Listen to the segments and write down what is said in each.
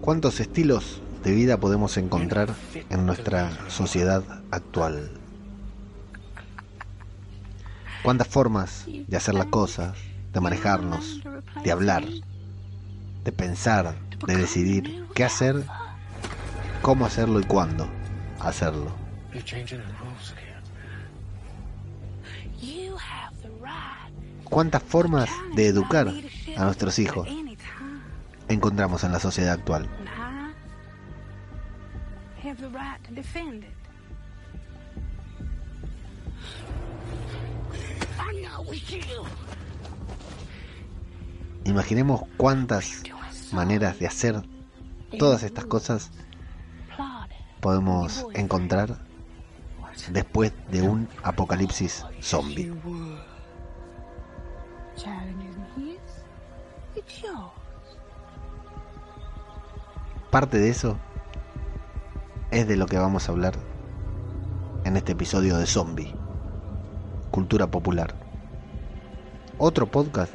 ¿Cuántos estilos de vida podemos encontrar en nuestra sociedad actual? ¿Cuántas formas de hacer las cosas, de manejarnos, de hablar, de pensar, de decidir qué hacer, cómo hacerlo y cuándo hacerlo? ¿Cuántas formas de educar a nuestros hijos encontramos en la sociedad actual? Imaginemos cuántas maneras de hacer todas estas cosas podemos encontrar después de un apocalipsis zombie. Parte de eso es de lo que vamos a hablar en este episodio de Zombie, Cultura Popular. Otro podcast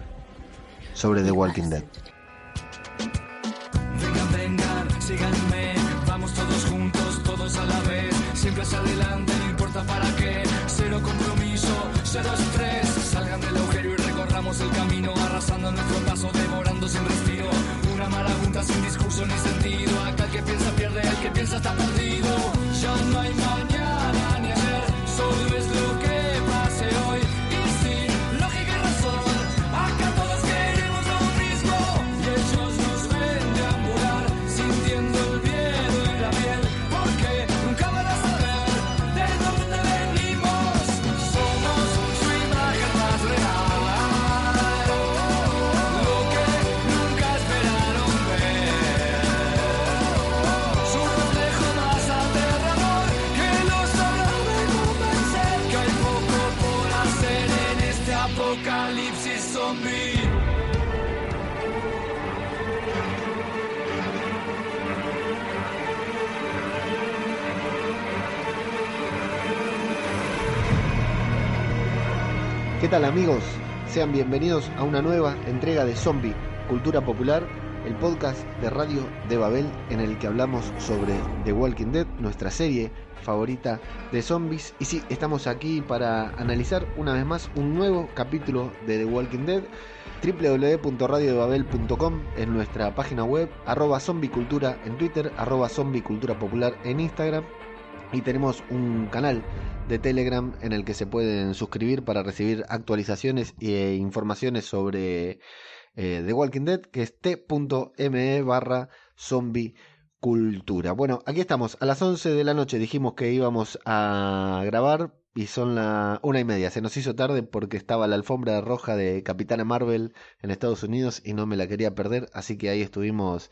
sobre The Walking Dead. ¿Qué tal amigos? Sean bienvenidos a una nueva entrega de Zombie, Cultura Popular, el podcast de Radio de Babel en el que hablamos sobre The Walking Dead, nuestra serie favorita de zombies. Y sí, estamos aquí para analizar una vez más un nuevo capítulo de The Walking Dead www.radiodebabel.com en nuestra página web, arroba zombicultura en Twitter, arroba zombicultura popular en Instagram y tenemos un canal de Telegram en el que se pueden suscribir para recibir actualizaciones e informaciones sobre eh, The Walking Dead, que es t.me barra zombie cultura. Bueno, aquí estamos, a las 11 de la noche dijimos que íbamos a grabar y son la una y media. Se nos hizo tarde porque estaba la alfombra roja de Capitana Marvel en Estados Unidos y no me la quería perder, así que ahí estuvimos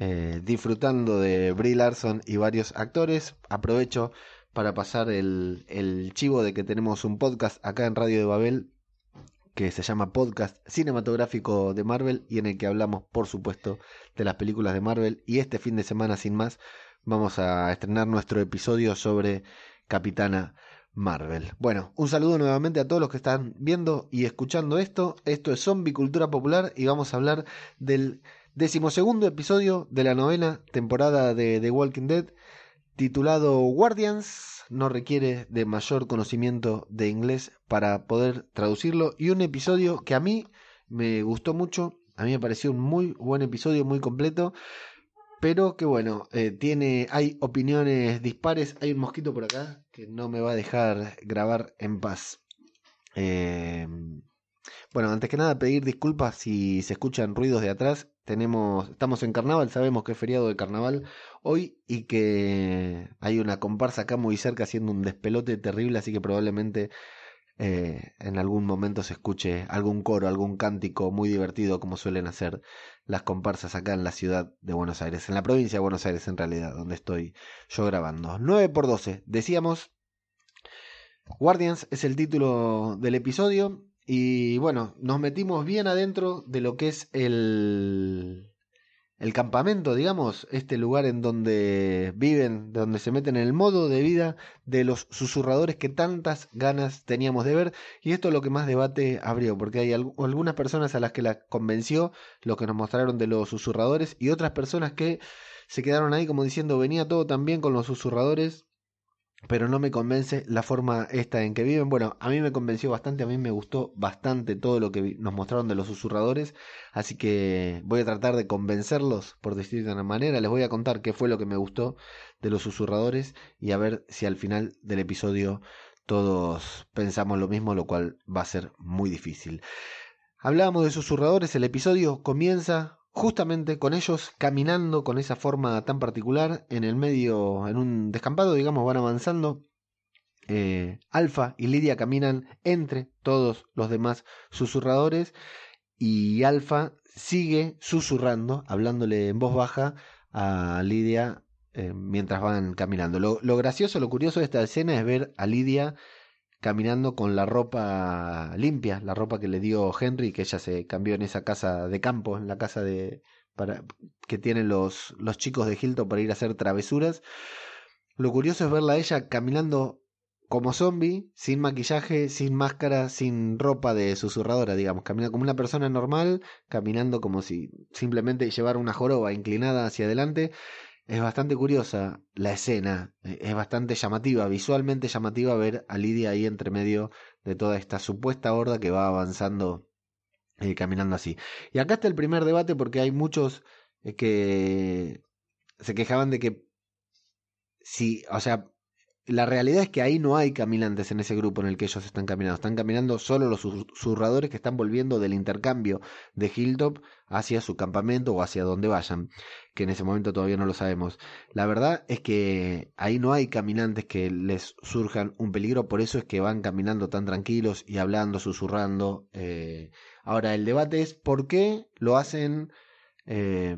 eh, disfrutando de Brie Larson y varios actores. Aprovecho para pasar el, el chivo de que tenemos un podcast acá en Radio de Babel que se llama Podcast Cinematográfico de Marvel y en el que hablamos, por supuesto, de las películas de Marvel. Y este fin de semana, sin más, vamos a estrenar nuestro episodio sobre Capitana Marvel. Bueno, un saludo nuevamente a todos los que están viendo y escuchando esto. Esto es Zombie Cultura Popular y vamos a hablar del decimosegundo episodio de la novena temporada de The Walking Dead titulado Guardians. No requiere de mayor conocimiento de inglés para poder traducirlo y un episodio que a mí me gustó mucho. A mí me pareció un muy buen episodio, muy completo. Pero que bueno, eh, tiene, hay opiniones dispares. Hay un mosquito por acá que no me va a dejar grabar en paz. Eh, bueno, antes que nada pedir disculpas si se escuchan ruidos de atrás. Tenemos, estamos en carnaval, sabemos que es feriado de carnaval hoy y que hay una comparsa acá muy cerca haciendo un despelote terrible, así que probablemente eh, en algún momento se escuche algún coro, algún cántico muy divertido como suelen hacer las comparsas acá en la ciudad de Buenos Aires, en la provincia de Buenos Aires en realidad, donde estoy yo grabando. 9 por 12, decíamos, Guardians es el título del episodio y bueno, nos metimos bien adentro de lo que es el, el campamento, digamos, este lugar en donde viven, donde se meten en el modo de vida de los susurradores que tantas ganas teníamos de ver. Y esto es lo que más debate abrió, porque hay algunas personas a las que la convenció lo que nos mostraron de los susurradores y otras personas que se quedaron ahí como diciendo venía todo tan bien con los susurradores pero no me convence la forma esta en que viven. Bueno, a mí me convenció bastante, a mí me gustó bastante todo lo que nos mostraron de los susurradores, así que voy a tratar de convencerlos, por una manera, les voy a contar qué fue lo que me gustó de los susurradores y a ver si al final del episodio todos pensamos lo mismo, lo cual va a ser muy difícil. Hablábamos de susurradores, el episodio comienza justamente con ellos caminando con esa forma tan particular en el medio, en un descampado, digamos, van avanzando. Eh, Alfa y Lidia caminan entre todos los demás susurradores y Alfa sigue susurrando, hablándole en voz baja a Lidia eh, mientras van caminando. Lo, lo gracioso, lo curioso de esta escena es ver a Lidia caminando con la ropa limpia, la ropa que le dio Henry, que ella se cambió en esa casa de campo, en la casa de para que tienen los, los chicos de Hilton para ir a hacer travesuras. Lo curioso es verla a ella caminando como zombie, sin maquillaje, sin máscara, sin ropa de susurradora, digamos, caminando como una persona normal, caminando como si simplemente llevara una joroba inclinada hacia adelante, es bastante curiosa la escena, eh, es bastante llamativa, visualmente llamativa ver a Lidia ahí entre medio de toda esta supuesta horda que va avanzando eh, caminando así. Y acá está el primer debate porque hay muchos eh, que se quejaban de que si, o sea, la realidad es que ahí no hay caminantes en ese grupo en el que ellos están caminando. Están caminando solo los susurradores que están volviendo del intercambio de Hilltop hacia su campamento o hacia donde vayan, que en ese momento todavía no lo sabemos. La verdad es que ahí no hay caminantes que les surjan un peligro, por eso es que van caminando tan tranquilos y hablando, susurrando. Eh. Ahora, el debate es por qué lo hacen... Eh,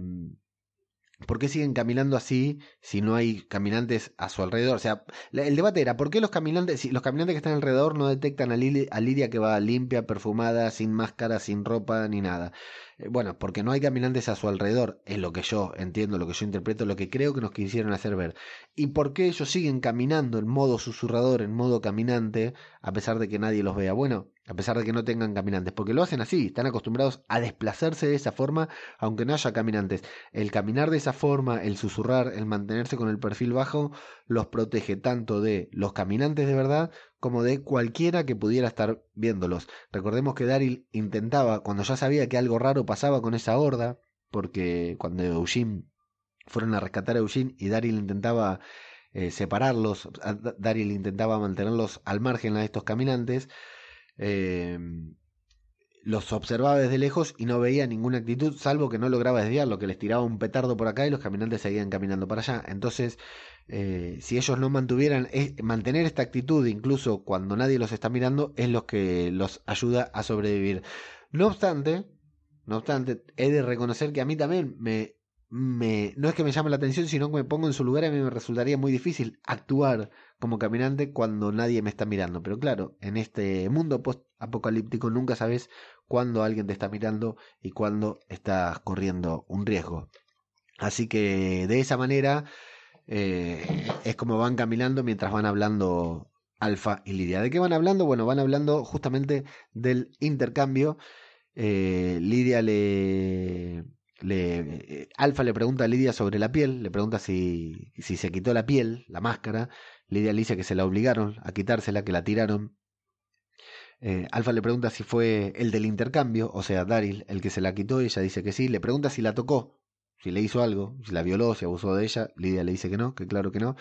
¿Por qué siguen caminando así si no hay caminantes a su alrededor? O sea, el debate era, ¿por qué los caminantes, si los caminantes que están alrededor no detectan a, a Lidia que va limpia, perfumada, sin máscara, sin ropa ni nada? Eh, bueno, porque no hay caminantes a su alrededor, es lo que yo entiendo, lo que yo interpreto, lo que creo que nos quisieron hacer ver. ¿Y por qué ellos siguen caminando en modo susurrador, en modo caminante, a pesar de que nadie los vea? Bueno, a pesar de que no tengan caminantes, porque lo hacen así, están acostumbrados a desplazarse de esa forma, aunque no haya caminantes. El caminar de esa forma, el susurrar, el mantenerse con el perfil bajo, los protege tanto de los caminantes de verdad como de cualquiera que pudiera estar viéndolos. Recordemos que Daryl intentaba, cuando ya sabía que algo raro pasaba con esa horda, porque cuando Eugene fueron a rescatar a Eugene y Daryl intentaba eh, separarlos, Daryl intentaba mantenerlos al margen de estos caminantes, eh, los observaba desde lejos y no veía ninguna actitud, salvo que no lograba desviarlo, que les tiraba un petardo por acá y los caminantes seguían caminando para allá. Entonces, eh, si ellos no mantuvieran, mantener esta actitud, incluso cuando nadie los está mirando, es lo que los ayuda a sobrevivir. No obstante, no obstante, he de reconocer que a mí también me, no es que me llame la atención, sino que me pongo en su lugar, a mí me resultaría muy difícil actuar como caminante cuando nadie me está mirando. Pero claro, en este mundo post-apocalíptico nunca sabes cuándo alguien te está mirando y cuándo estás corriendo un riesgo. Así que de esa manera eh, es como van caminando mientras van hablando Alfa y Lidia. ¿De qué van hablando? Bueno, van hablando justamente del intercambio. Eh, Lidia le, le eh, Alfa le pregunta a Lidia sobre la piel, le pregunta si, se quitó la piel, la máscara. Lidia le dice que se la obligaron a quitársela, que la tiraron. Alfa le pregunta si fue el del intercambio, o sea, Daryl, el que se la quitó, ella dice que sí, le pregunta si la tocó, si le hizo algo, si la violó, si abusó de ella. Lidia le dice que no, que claro que no.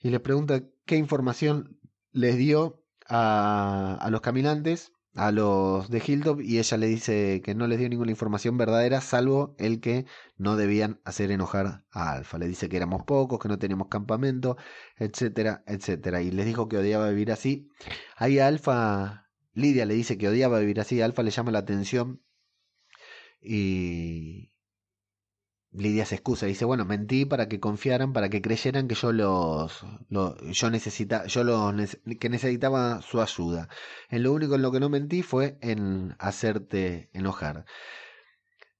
Y le pregunta qué información les dio a, a los caminantes, a los de Hilltop, y ella le dice que no les dio ninguna información verdadera, salvo el que no debían hacer enojar a Alfa. Le dice que éramos pocos, que no teníamos campamento, etcétera, etcétera. Y les dijo que odiaba vivir así. Ahí a Alfa, Lidia le dice que odiaba vivir así, Alfa le llama la atención y, Lidia se excusa, dice, bueno, mentí para que confiaran, para que creyeran que yo los, yo yo los, que necesitaba su ayuda. En lo único en lo que no mentí fue en hacerte enojar.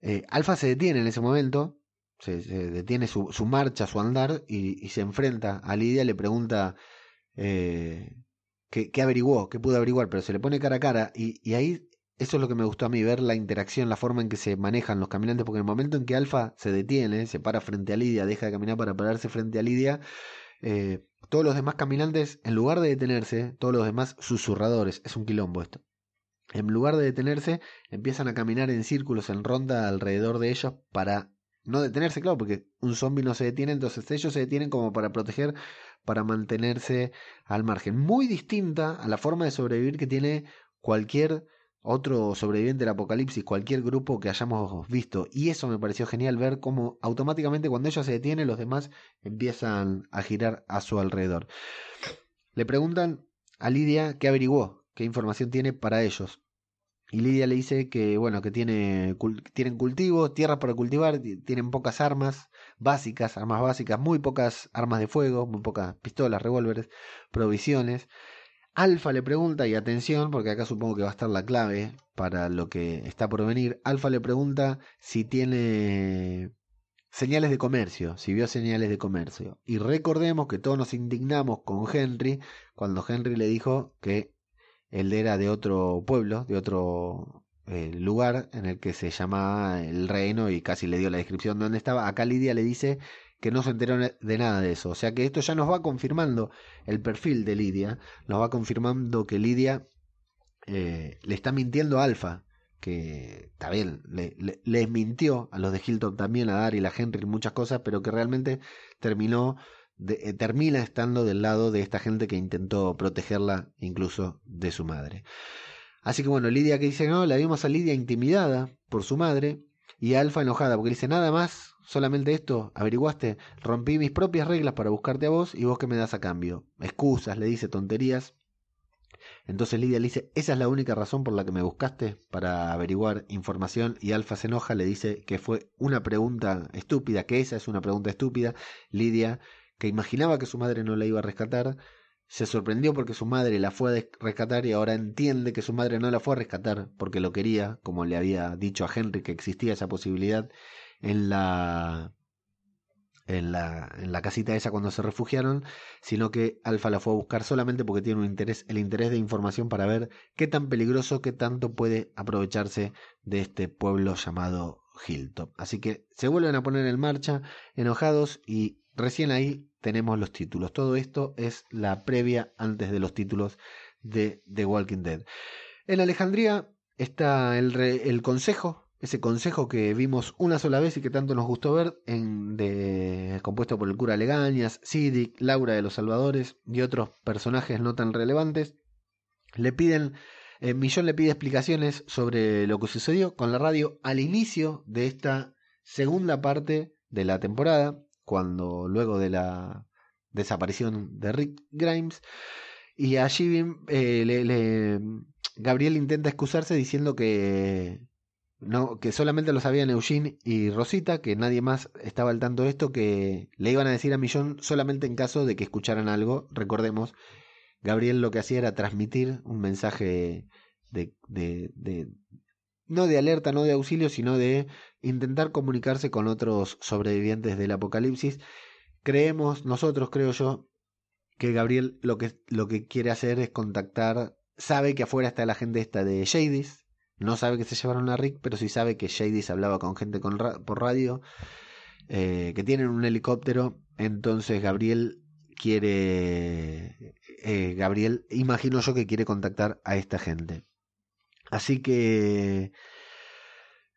Eh, Alfa se detiene en ese momento se, detiene su, su, marcha, su andar y, se enfrenta a Lidia, le pregunta eh, qué, averiguó, qué pudo averiguar, pero se le pone cara a cara y, ahí eso es lo que me gustó a mí, ver la interacción, la forma en que se manejan los caminantes, porque en el momento en que Alfa se detiene, se para frente a Lidia, deja de caminar para pararse frente a Lidia, eh, todos los demás caminantes, en lugar de detenerse, todos los demás susurradores, es un quilombo esto. En lugar de detenerse, empiezan a caminar en círculos, en ronda alrededor de ellos para no detenerse, claro, porque un zombie no se detiene, entonces ellos se detienen como para proteger, para mantenerse al margen. Muy distinta a la forma de sobrevivir que tiene cualquier otro sobreviviente del apocalipsis, cualquier grupo que hayamos visto. Y eso me pareció genial ver cómo automáticamente cuando ellos se detienen, los demás empiezan a girar a su alrededor. Le preguntan a Lidia qué averiguó, qué información tiene para ellos. Y Lidia le dice que, bueno, que tiene, tienen cultivos, tierra para cultivar, tienen pocas armas básicas, armas básicas, muy pocas armas de fuego, muy pocas pistolas, revólveres, provisiones. Alfa le pregunta, y atención, porque acá supongo que va a estar la clave para lo que está por venir. Alfa le pregunta si tiene señales de comercio, si vio señales de comercio. Y recordemos que todos nos indignamos con Henry cuando Henry le dijo que él era de otro pueblo, de otro eh, lugar en el que se llamaba el reino y casi le dio la descripción de dónde estaba. Acá Lidia le dice que no se enteró de nada de eso. O sea que esto ya nos va confirmando el perfil de Lidia, nos va confirmando que Lidia eh, le está mintiendo a Alfa, que está bien, le, les mintió a los de Hilltop también, a Dar y la Henry muchas cosas, pero que realmente terminó eh, termina estando del lado de esta gente que intentó protegerla incluso de su madre. Así que bueno, Lidia que dice, no, la vimos a Lidia intimidada por su madre y Alfa enojada porque dice, nada más, solamente esto, averiguaste, rompí mis propias reglas para buscarte a vos y vos que me das a cambio. Excusas, le dice tonterías. Entonces Lidia le dice, esa es la única razón por la que me buscaste para averiguar información y Alfa se enoja, le dice que fue una pregunta estúpida, que esa es una pregunta estúpida. Lidia que imaginaba que su madre no la iba a rescatar, se sorprendió porque su madre la fue a rescatar y ahora entiende que su madre no la fue a rescatar porque lo quería, como le había dicho a Henry que existía esa posibilidad en la en la, en la casita esa cuando se refugiaron, sino que Alfa la fue a buscar solamente porque tiene un interés, el interés de información para ver qué tan peligroso, qué tanto puede aprovecharse de este pueblo llamado Hilltop. Así que se vuelven a poner en marcha, enojados, y recién ahí tenemos los títulos. Todo esto es la previa antes de los títulos de The Walking Dead. En Alejandría está el, consejo, ese consejo que vimos una sola vez y que tanto nos gustó ver, en, de, compuesto por el cura Legañas, Sidic, Laura de los Salvadores y otros personajes no tan relevantes. Le piden, eh, Millón le pide explicaciones sobre lo que sucedió con la radio al inicio de esta segunda parte de la temporada cuando luego de la desaparición de Rick Grimes. Y allí eh, le, Gabriel intenta excusarse diciendo que, no, que solamente lo sabían Eugene y Rosita, que nadie más estaba al tanto de esto, que le iban a decir a Millón solamente en caso de que escucharan algo. Recordemos, Gabriel lo que hacía era transmitir un mensaje de, de, no de alerta, no de auxilio, sino de intentar comunicarse con otros sobrevivientes del apocalipsis. Creemos, nosotros creo yo, que Gabriel lo que, lo que quiere hacer es contactar, sabe que afuera está la gente esta de Shadis, no sabe que se llevaron a Rick, pero sí sabe que Shadis hablaba con gente por radio, eh, que tienen un helicóptero, entonces Gabriel quiere, eh, Gabriel, imagino yo que quiere contactar a esta gente. Así que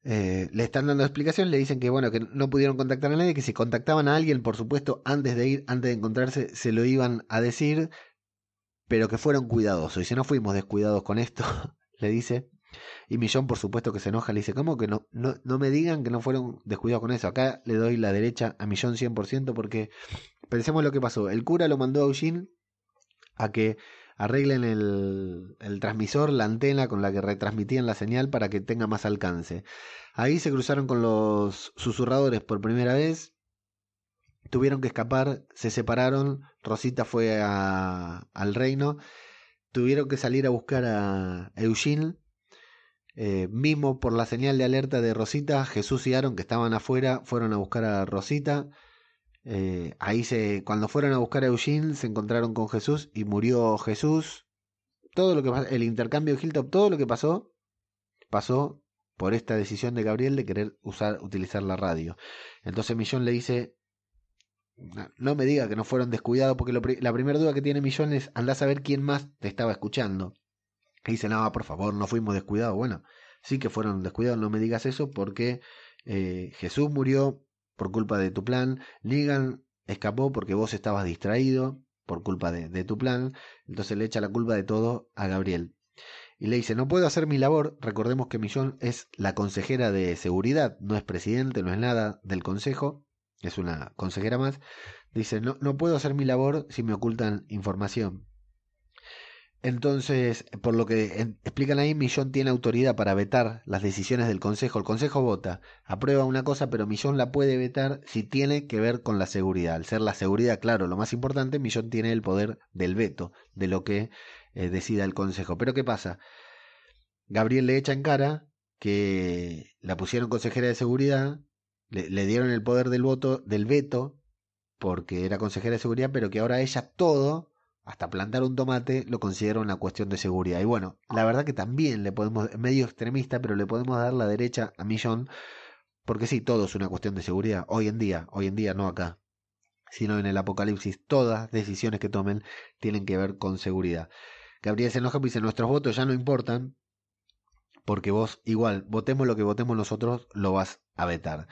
eh, le están dando explicación, le dicen que bueno, que no pudieron contactar a nadie, que si contactaban a alguien, por supuesto, antes de ir, antes de encontrarse, se lo iban a decir, pero que fueron cuidadosos. Y si no fuimos descuidados con esto, le dice. Y Millón, por supuesto, que se enoja, le dice, ¿cómo que no, no, no me digan que no fueron descuidados con eso? Acá le doy la derecha a Millón 100% porque pensemos lo que pasó. El cura lo mandó a Eugene a que arreglen el, transmisor, la antena con la que retransmitían la señal para que tenga más alcance. Ahí se cruzaron con los susurradores por primera vez, tuvieron que escapar, se separaron, Rosita fue al reino, tuvieron que salir a buscar a Eugene Eh, mismo por la señal de alerta de Rosita, Jesús y Aaron, que estaban afuera, fueron a buscar a Rosita. Eh, ahí se, cuando fueron a buscar a Eugene, se encontraron con Jesús y murió Jesús. Todo lo que el intercambio de Hilltop, todo lo que pasó, pasó por esta decisión de Gabriel de querer usar, utilizar la radio. Entonces Millón le dice, no me diga que no fueron descuidados, porque la primera duda que tiene Millón es, anda a saber quién más te estaba escuchando. Y dice, no, por favor, no fuimos descuidados. Bueno, sí que fueron descuidados, no me digas eso, porque eh, Jesús murió por culpa de tu plan, Negan escapó porque vos estabas distraído por culpa de, de tu plan, entonces le echa la culpa de todo a Gabriel. Y le dice, no puedo hacer mi labor, recordemos que Millón es la consejera de seguridad, no es presidente, no es nada del consejo, es una consejera más. Dice, no, no puedo hacer mi labor si me ocultan información. Entonces, por lo que explican ahí, Millón tiene autoridad para vetar las decisiones del Consejo. El Consejo vota, aprueba una cosa, pero Millón la puede vetar si tiene que ver con la seguridad. Al ser la seguridad, claro, lo más importante, Millón tiene el poder del veto de lo que eh, decida el Consejo. Pero ¿qué pasa? Gabriel le echa en cara que la pusieron consejera de seguridad, le, le dieron el poder del voto, del veto, porque era consejera de seguridad, pero que ahora ella todo hasta plantar un tomate lo considero una cuestión de seguridad. Y bueno, la verdad que también le podemos, medio extremista, pero le podemos dar la derecha a Millón, porque sí, todo es una cuestión de seguridad. Hoy en día, hoy en día no acá, sino en el apocalipsis, todas decisiones que tomen tienen que ver con seguridad. Gabriel se enoja y dice, nuestros votos ya no importan, porque vos igual, votemos lo que votemos nosotros, lo vas a vetar.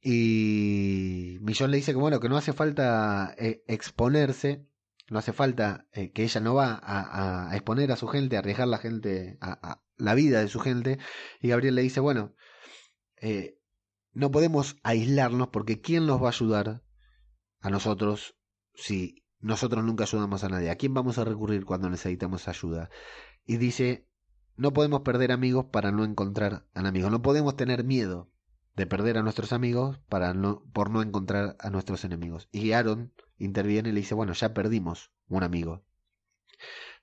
Y Millón le dice que bueno, que no hace falta eh, exponerse no hace falta eh, que ella no va a, exponer a su gente, a arriesgar la gente, a, la vida de su gente. Y Gabriel le dice, bueno, eh, no podemos aislarnos porque ¿quién nos va a ayudar a nosotros si nosotros nunca ayudamos a nadie? ¿A quién vamos a recurrir cuando necesitamos ayuda? Y dice, no podemos perder amigos para no encontrar enemigos. No podemos tener miedo de perder a nuestros amigos para no, por no encontrar a nuestros enemigos. Y Aaron interviene y le dice, bueno, ya perdimos un amigo.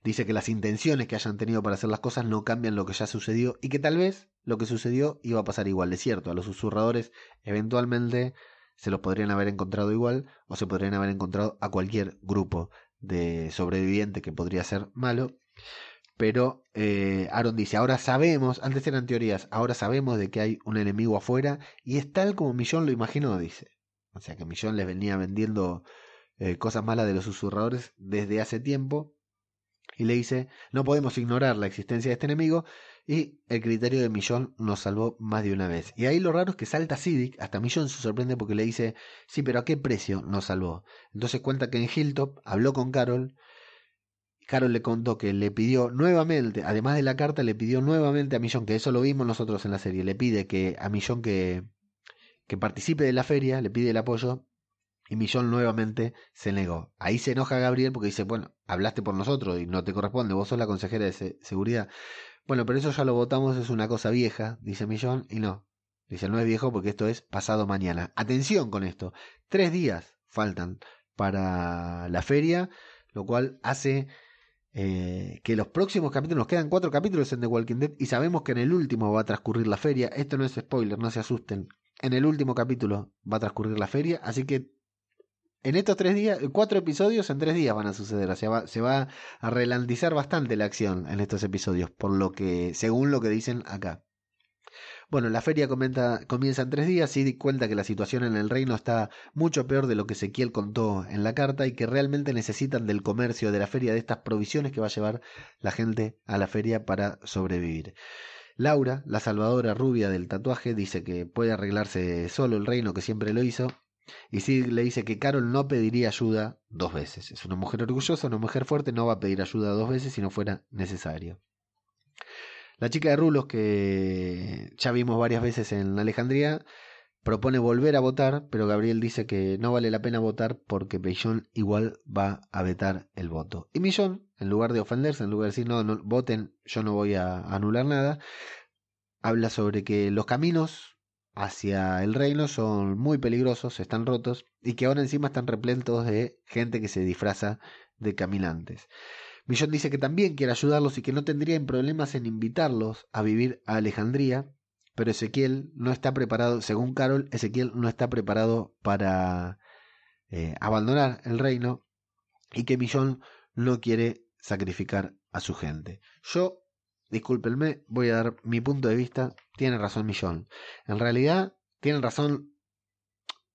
Dice que las intenciones que hayan tenido para hacer las cosas no cambian lo que ya sucedió y que tal vez lo que sucedió iba a pasar igual. Es cierto, a los susurradores eventualmente se los podrían haber encontrado igual o se podrían haber encontrado a cualquier grupo de sobreviviente que podría ser malo. Pero eh, Aaron dice, ahora sabemos, antes eran teorías, ahora sabemos de que hay un enemigo afuera y es tal como Millón lo imaginó, dice. O sea que Millón les venía vendiendo eh, cosas malas de los susurradores desde hace tiempo. Y le dice, no podemos ignorar la existencia de este enemigo. Y el criterio de Millón nos salvó más de una vez. Y ahí lo raro es que salta Siddiq, hasta Millón se sorprende porque le dice, sí, pero ¿a qué precio nos salvó? Entonces cuenta que en Hilltop habló con Carol. Carol le contó que le pidió nuevamente, además de la carta, le pidió nuevamente a Millón, que eso lo vimos nosotros en la serie, le pide que a Millón que, que participe de la feria, le pide el apoyo y Millón nuevamente se negó. Ahí se enoja Gabriel porque dice, bueno, hablaste por nosotros y no te corresponde, vos sos la consejera de seguridad. Bueno, pero eso ya lo votamos, es una cosa vieja, dice Millón, y no. Dice, no es viejo porque esto es pasado mañana. Atención con esto. Tres días faltan para la feria, lo cual hace eh, que los próximos capítulos, nos quedan cuatro capítulos en The Walking Dead y sabemos que en el último va a transcurrir la feria. Esto no es spoiler, no se asusten. En el último capítulo va a transcurrir la feria, así que en estos tres días, cuatro episodios en tres días van a suceder. O sea, se va a ralentizar bastante la acción en estos episodios, por lo que, según lo que dicen acá. Bueno, la feria comienza en tres días y di cuenta que la situación en el reino está mucho peor de lo que Ezequiel contó en la carta y que realmente necesitan del comercio de la feria, de estas provisiones que va a llevar la gente a la feria para sobrevivir. Laura, la salvadora rubia del tatuaje, dice que puede arreglarse solo el reino que siempre lo hizo y sí le dice que Carol no pediría ayuda dos veces. Es una mujer orgullosa, una mujer fuerte, no va a pedir ayuda dos veces si no fuera necesario. La chica de Rulos, que ya vimos varias veces en Alejandría, propone volver a votar, pero Gabriel dice que no vale la pena votar porque Millón igual va a vetar el voto. Y Millón, en lugar de ofenderse, en lugar de decir no, no voten, yo no voy a anular nada, habla sobre que los caminos hacia el reino son muy peligrosos, están rotos y que ahora encima están repletos de gente que se disfraza de caminantes. Millón dice que también quiere ayudarlos y que no tendría problemas en invitarlos a vivir a Alejandría, pero Ezequiel no está preparado, según Carol, Ezequiel no está preparado para eh, abandonar el reino y que Millón no quiere sacrificar a su gente. Yo, discúlpenme, voy a dar mi punto de vista. Tiene razón Millón. En realidad, tiene razón.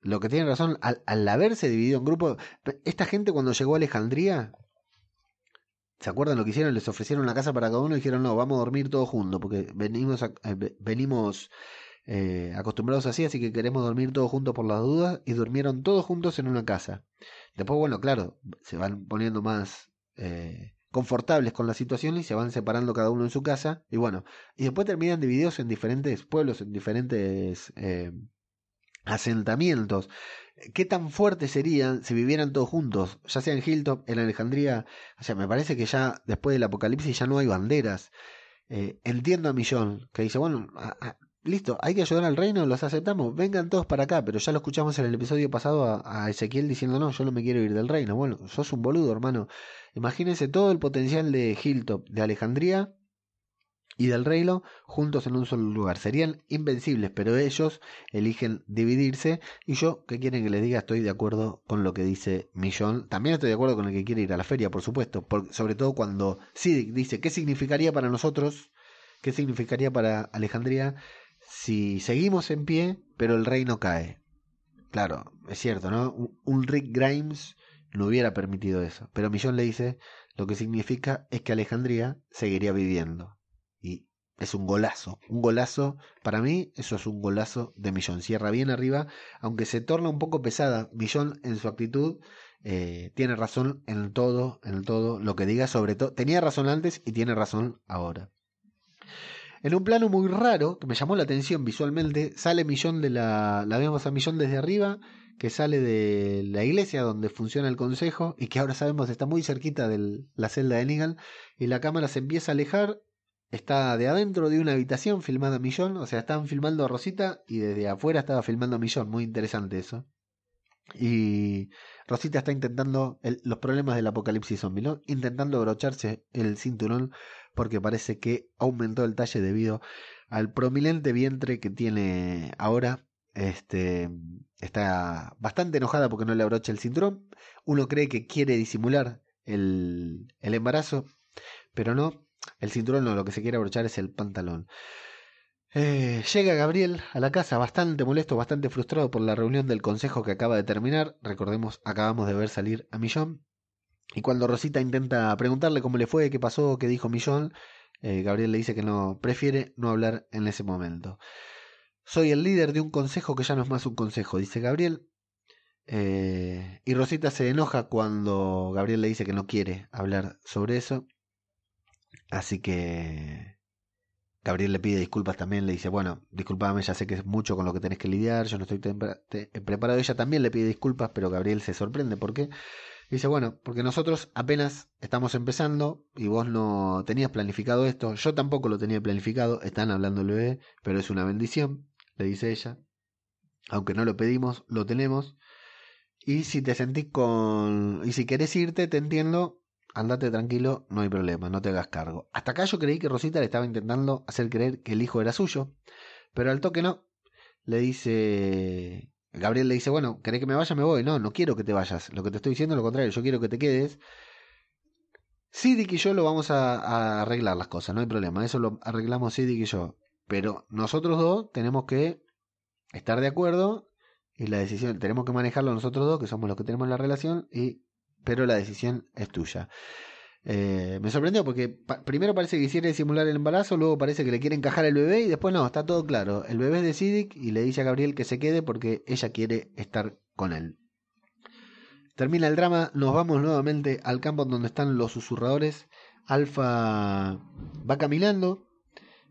Lo que tiene razón, al, al haberse dividido en grupos, esta gente cuando llegó a Alejandría, ¿Se acuerdan lo que hicieron? Les ofrecieron una casa para cada uno y dijeron, no, vamos a dormir todos juntos, porque venimos, eh, venimos eh, acostumbrados así, así que queremos dormir todos juntos por las dudas, y durmieron todos juntos en una casa. Después, bueno, claro, se van poniendo más eh, confortables con la situación y se van separando cada uno en su casa, y bueno, y después terminan divididos en diferentes pueblos, en diferentes asentamientos. ¿Qué tan fuertes serían si vivieran todos juntos? Ya sea en Hilltop, en Alejandría. O sea, me parece que ya después del apocalipsis ya no hay banderas. Eh, entiendo a Millón, que dice, bueno, listo, hay que ayudar al reino, los aceptamos, vengan todos para acá, pero ya lo escuchamos en el episodio pasado a, Ezequiel diciendo, no, yo no me quiero ir del reino. Bueno, sos un boludo, hermano. Imagínense todo el potencial de Hilltop, de Alejandría, y del reino juntos en un solo lugar. Serían invencibles, pero ellos eligen dividirse y yo, ¿qué quieren que les diga? Estoy de acuerdo con lo que dice Millón. También estoy de acuerdo con el que quiere ir a la feria, por supuesto, sobre todo cuando Sidic dice, ¿qué significaría para nosotros? ¿Qué significaría para Alejandría si seguimos en pie, pero el reino cae? Claro, es cierto, ¿no? Un Rick Grimes no hubiera permitido eso, pero Millón le dice, lo que significa es que Alejandría seguiría viviendo y es un golazo, un golazo, para mí eso es un golazo de Millón, cierra bien arriba, aunque se torna un poco pesada, Millón en su actitud eh, tiene razón en todo, en todo lo que diga, sobre todo, tenía razón antes y tiene razón ahora. En un plano muy raro, que me llamó la atención visualmente, sale Millón de la, la vemos a Millón desde arriba, que sale de la iglesia donde funciona el consejo y que ahora sabemos está muy cerquita de la celda de Nigal y la cámara se empieza a alejar está de adentro de una habitación filmada Millón, o sea, estaban filmando a Rosita y desde afuera estaba filmando a Millón, muy interesante eso. Y Rosita está intentando los problemas del apocalipsis zombie, intentando abrocharse el cinturón porque parece que aumentó el talle debido al prominente vientre que tiene ahora. Este está bastante enojada porque no le abrocha el cinturón. Uno cree que quiere disimular el, el embarazo, pero no, el cinturón no, lo que se quiere abrochar es el pantalón. Eh, llega Gabriel a la casa bastante molesto, bastante frustrado por la reunión del consejo que acaba de terminar. Recordemos, acabamos de ver salir a Millón. Y cuando Rosita intenta preguntarle cómo le fue, qué pasó, qué dijo Millón, eh, Gabriel le dice que no, prefiere no hablar en ese momento. Soy el líder de un consejo que ya no es más un consejo, dice Gabriel. Eh, y Rosita se enoja cuando Gabriel le dice que no quiere hablar sobre eso. Así que Gabriel le pide disculpas también, le dice, bueno, disculpame, ya sé que es mucho con lo que tenés que lidiar, yo no estoy preparado. Ella también le pide disculpas, pero Gabriel se sorprende. ¿Por qué? Dice, bueno, porque nosotros apenas estamos empezando y vos no tenías planificado esto, yo tampoco lo tenía planificado, están hablando el bebé, pero es una bendición, le dice ella. Aunque no lo pedimos, lo tenemos. Y si te sentís con... Y si querés irte, te entiendo, andate tranquilo, no hay problema, no te hagas cargo. Hasta acá yo creí que Rosita le estaba intentando hacer creer que el hijo era suyo, pero al toque no. Le dice, Gabriel le dice, bueno, ¿querés que me vaya? Me voy. No, no quiero que te vayas. Lo que te estoy diciendo es lo contrario, yo quiero que te quedes. Sidic y yo lo vamos a, arreglar las cosas, no hay problema, eso lo arreglamos Sidic y yo. Pero nosotros dos tenemos que estar de acuerdo y la decisión, tenemos que manejarlo nosotros dos, que somos los que tenemos la relación, y pero la decisión es tuya. Eh, me sorprendió porque primero parece que quisiera simular el embarazo, luego parece que le quiere encajar el bebé y después no, está todo claro. El bebé es de y le dice a Gabriel que se quede porque ella quiere estar con él. Termina el drama, nos vamos nuevamente al campo donde están los susurradores. Alfa va caminando,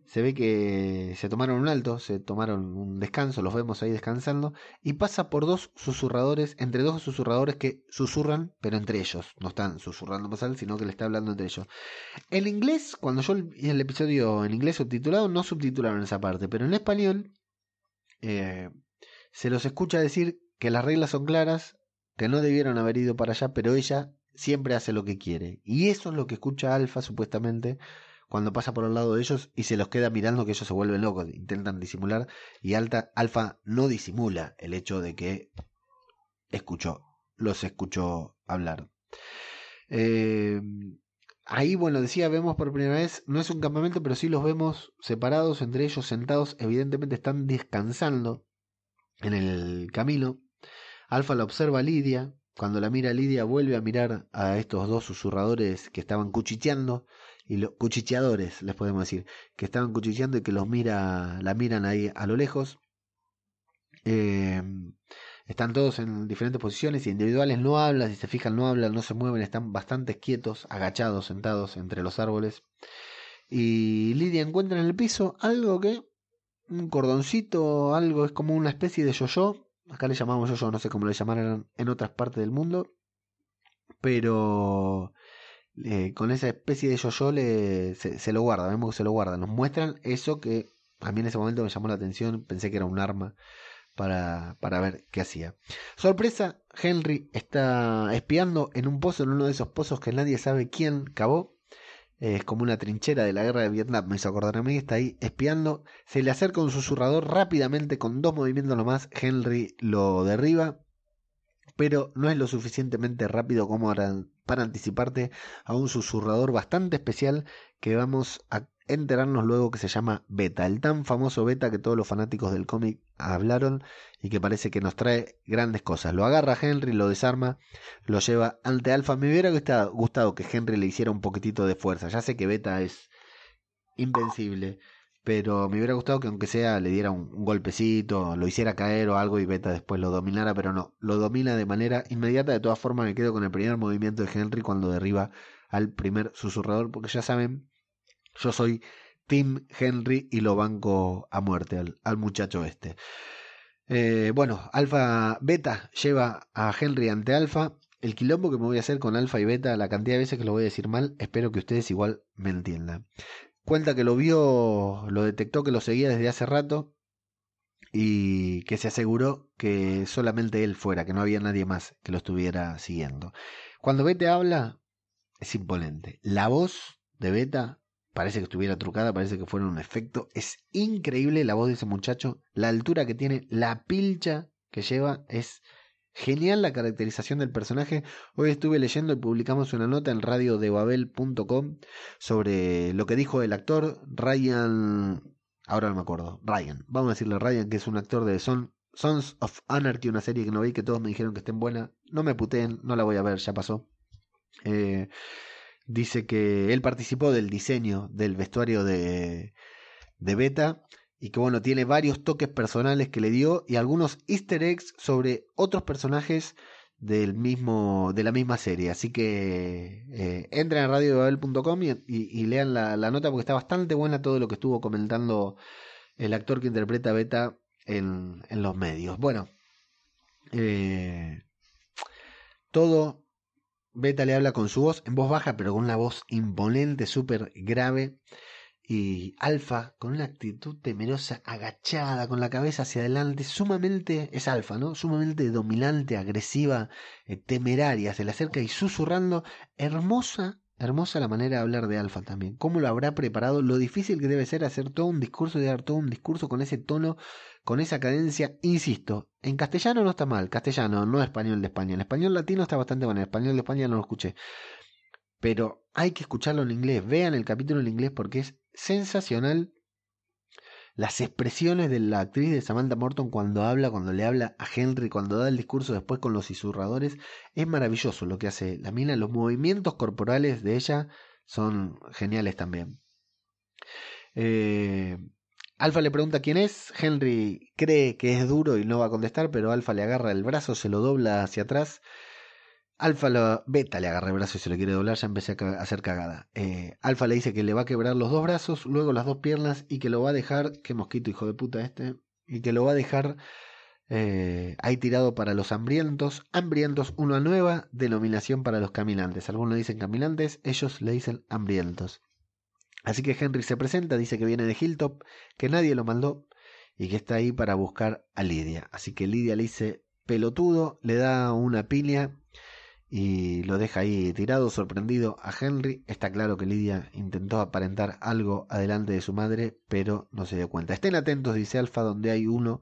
se ve que se tomaron un alto, se tomaron un descanso, los vemos ahí descansando, y pasa por dos susurradores, entre dos susurradores que susurran, pero entre ellos, no están susurrando alto, sino que le está hablando entre ellos. En inglés, cuando yo vi el episodio en inglés subtitulado, no subtitularon esa parte, pero en español eh, se los escucha decir que las reglas son claras, que no debieron haber ido para allá, pero ella siempre hace lo que quiere. Y eso es lo que escucha Alfa supuestamente cuando pasa por al lado de ellos y se los queda mirando que ellos se vuelven locos, intentan disimular y Alta, Alfa no disimula el hecho de que escuchó, los escuchó hablar. Eh, ahí, bueno, decía, vemos por primera vez, no es un campamento, pero sí los vemos separados, entre ellos sentados, evidentemente están descansando en el camino. Alfa la observa a Lidia, cuando la mira Lidia vuelve a mirar a estos dos susurradores que estaban cuchicheando y los cuchicheadores, les podemos decir, que estaban cuchicheando y que los mira, la miran ahí a lo lejos. Eh, están todos en diferentes posiciones y individuales, no hablan, si se fijan no hablan, no se mueven, están bastante quietos, agachados, sentados entre los árboles. Y Lidia encuentra en el piso algo que, un cordoncito, algo, es como una especie de yo-yo. Acá le llamamos yo-yo, no sé cómo le llamaran en otras partes del mundo. Pero eh, con esa especie de yo-yo se, lo guarda, vemos que se lo guarda. Nos muestran eso que a mí en ese momento me llamó la atención, pensé que era un arma para, para ver qué hacía. Sorpresa, Henry está espiando en un pozo, en uno de esos pozos que nadie sabe quién cavó. Es como una trinchera de la guerra de Vietnam, me hizo acordar a mí, está ahí espiando. Se le acerca un susurrador rápidamente, con dos movimientos nomás, Henry lo derriba, pero no es lo suficientemente rápido como para anticiparte a un susurrador bastante especial que vamos a enterarnos luego que se llama Beta, el tan famoso Beta que todos los fanáticos del cómic hablaron y que parece que nos trae grandes cosas. Lo agarra Henry, lo desarma, lo lleva ante Alpha. Me hubiera gustado que Henry le hiciera un poquitito de fuerza. Ya sé que Beta es invencible, pero me hubiera gustado que aunque sea le diera un, golpecito, lo hiciera caer o algo y Beta después lo dominara, pero no, lo domina de manera inmediata. De todas formas me quedo con el primer movimiento de Henry cuando derriba al primer susurrador, porque ya saben yo soy Tim Henry y lo banco a muerte al, muchacho este. Eh, bueno, Alfa Beta lleva a Henry ante Alfa. El quilombo que me voy a hacer con Alfa y Beta, la cantidad de veces que lo voy a decir mal, espero que ustedes igual me entiendan. Cuenta que lo vio, lo detectó que lo seguía desde hace rato y que se aseguró que solamente él fuera, que no había nadie más que lo estuviera siguiendo. Cuando Beta habla, es imponente. La voz de Beta parece que estuviera trucada, parece que fuera un efecto. Es increíble la voz de ese muchacho, la altura que tiene, la pilcha que lleva, es genial la caracterización del personaje. Hoy estuve leyendo y publicamos una nota en radiodebabel.com sobre lo que dijo el actor Ryan, ahora no me acuerdo, Ryan, vamos a decirle Ryan que es un actor de Son Sons of Anarchy, una serie que no vi, que todos me dijeron que estén buena. No me puteen, no la voy a ver, ya pasó. Eh, dice que él participó del diseño del vestuario de, de Beta y que bueno, tiene varios toques personales que le dio y algunos easter eggs sobre otros personajes del mismo, de la misma serie. Así que eh, entren a radiobabel.com y, y, lean la, la, nota porque está bastante buena todo lo que estuvo comentando el actor que interpreta a Beta en, en los medios. Bueno, eh, todo Beta le habla con su voz, en voz baja, pero con una voz imponente, súper grave. Y Alfa, con una actitud temerosa, agachada, con la cabeza hacia adelante, sumamente, es Alfa, ¿no? Sumamente dominante, agresiva, eh, temeraria, se le acerca y susurrando, hermosa, hermosa la manera de hablar de Alfa también. ¿Cómo lo habrá preparado? Lo difícil que debe ser hacer todo un discurso y dar todo un discurso con ese tono con esa cadencia, insisto, en castellano no está mal, castellano, no español de España. En español latino está bastante bueno, en español de España no lo escuché. Pero hay que escucharlo en inglés, vean el capítulo en inglés porque es sensacional las expresiones de la actriz de Samantha Morton cuando habla, cuando le habla a Henry, cuando da el discurso después con los susurradores, es maravilloso lo que hace la mina, los movimientos corporales de ella son geniales también. Eh, Alfa le pregunta quién es, Henry cree que es duro y no va a contestar, pero Alfa le agarra el brazo, se lo dobla hacia atrás. Alfa Beta le agarra el brazo y se lo quiere doblar, ya empecé a hacer cagada. Eh, Alfa le dice que le va a quebrar los dos brazos, luego las dos piernas y que lo va a dejar, qué mosquito hijo de puta este, y que lo va a dejar eh, ahí tirado para los hambrientos. Hambrientos, una nueva denominación para los caminantes. Algunos dicen caminantes, ellos le dicen hambrientos. Así que Henry se presenta, dice que viene de Hilltop, que nadie lo mandó y que está ahí para buscar a Lidia. Así que Lidia le dice pelotudo, le da una piña y lo deja ahí tirado, sorprendido a Henry. Está claro que Lidia intentó aparentar algo adelante de su madre, pero no se dio cuenta. Estén atentos, dice Alfa, donde hay uno,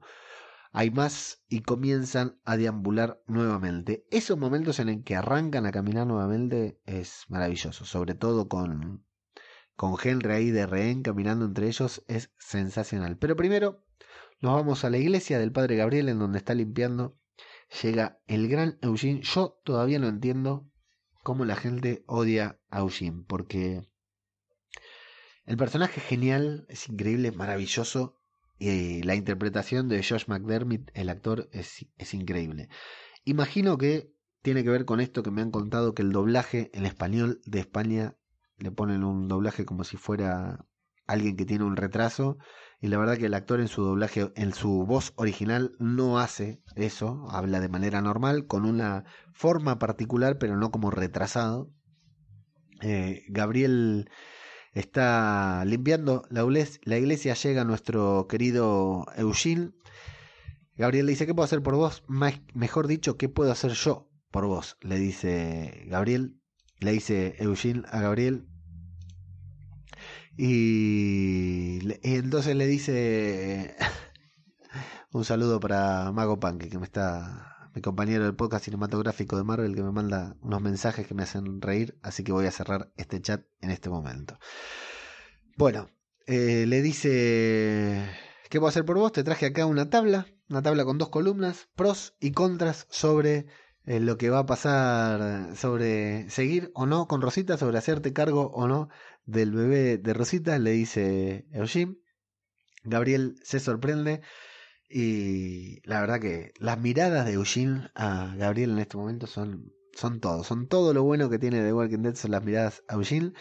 hay más y comienzan a deambular nuevamente. Esos momentos en el que arrancan a caminar nuevamente es maravilloso, sobre todo con, con Henry ahí de rehén caminando entre ellos, es sensacional. Pero primero nos vamos a la iglesia del Padre Gabriel en donde está limpiando llega el gran Eugene. Yo todavía no entiendo cómo la gente odia a Eugene, porque el personaje es genial, es increíble, es maravilloso, y la interpretación de Josh McDermott, el actor, es, es increíble. Imagino que tiene que ver con esto que me han contado, que el doblaje en español de España le ponen un doblaje como si fuera alguien que tiene un retraso y la verdad que el actor en su doblaje, en su voz original no hace eso, habla de manera normal, con una forma particular, pero no como retrasado. Eh, Gabriel está limpiando la, iglesia, llega nuestro querido Eugene. Gabriel le dice, ¿qué puedo hacer por vos? mejor dicho, ¿qué puedo hacer yo por vos? Le dice Gabriel. Le dice Eugene a Gabriel, y, entonces le dice un saludo para Mago Punk, que me está, mi compañero del podcast cinematográfico de Marvel, que me manda unos mensajes que me hacen reír, así que voy a cerrar este chat en este momento. Bueno, eh, le dice, ¿qué puedo hacer por vos? Te traje acá una tabla, una tabla con dos columnas, pros y contras sobre eh, lo que va a pasar sobre seguir o no con Rosita, sobre hacerte cargo o no del bebé de Rosita, le dice Eugene. Gabriel se sorprende y la verdad que las miradas de Eugene a Gabriel en este momento son, son todo, son todo lo bueno que tiene The Walking Dead, son las miradas a Eugene.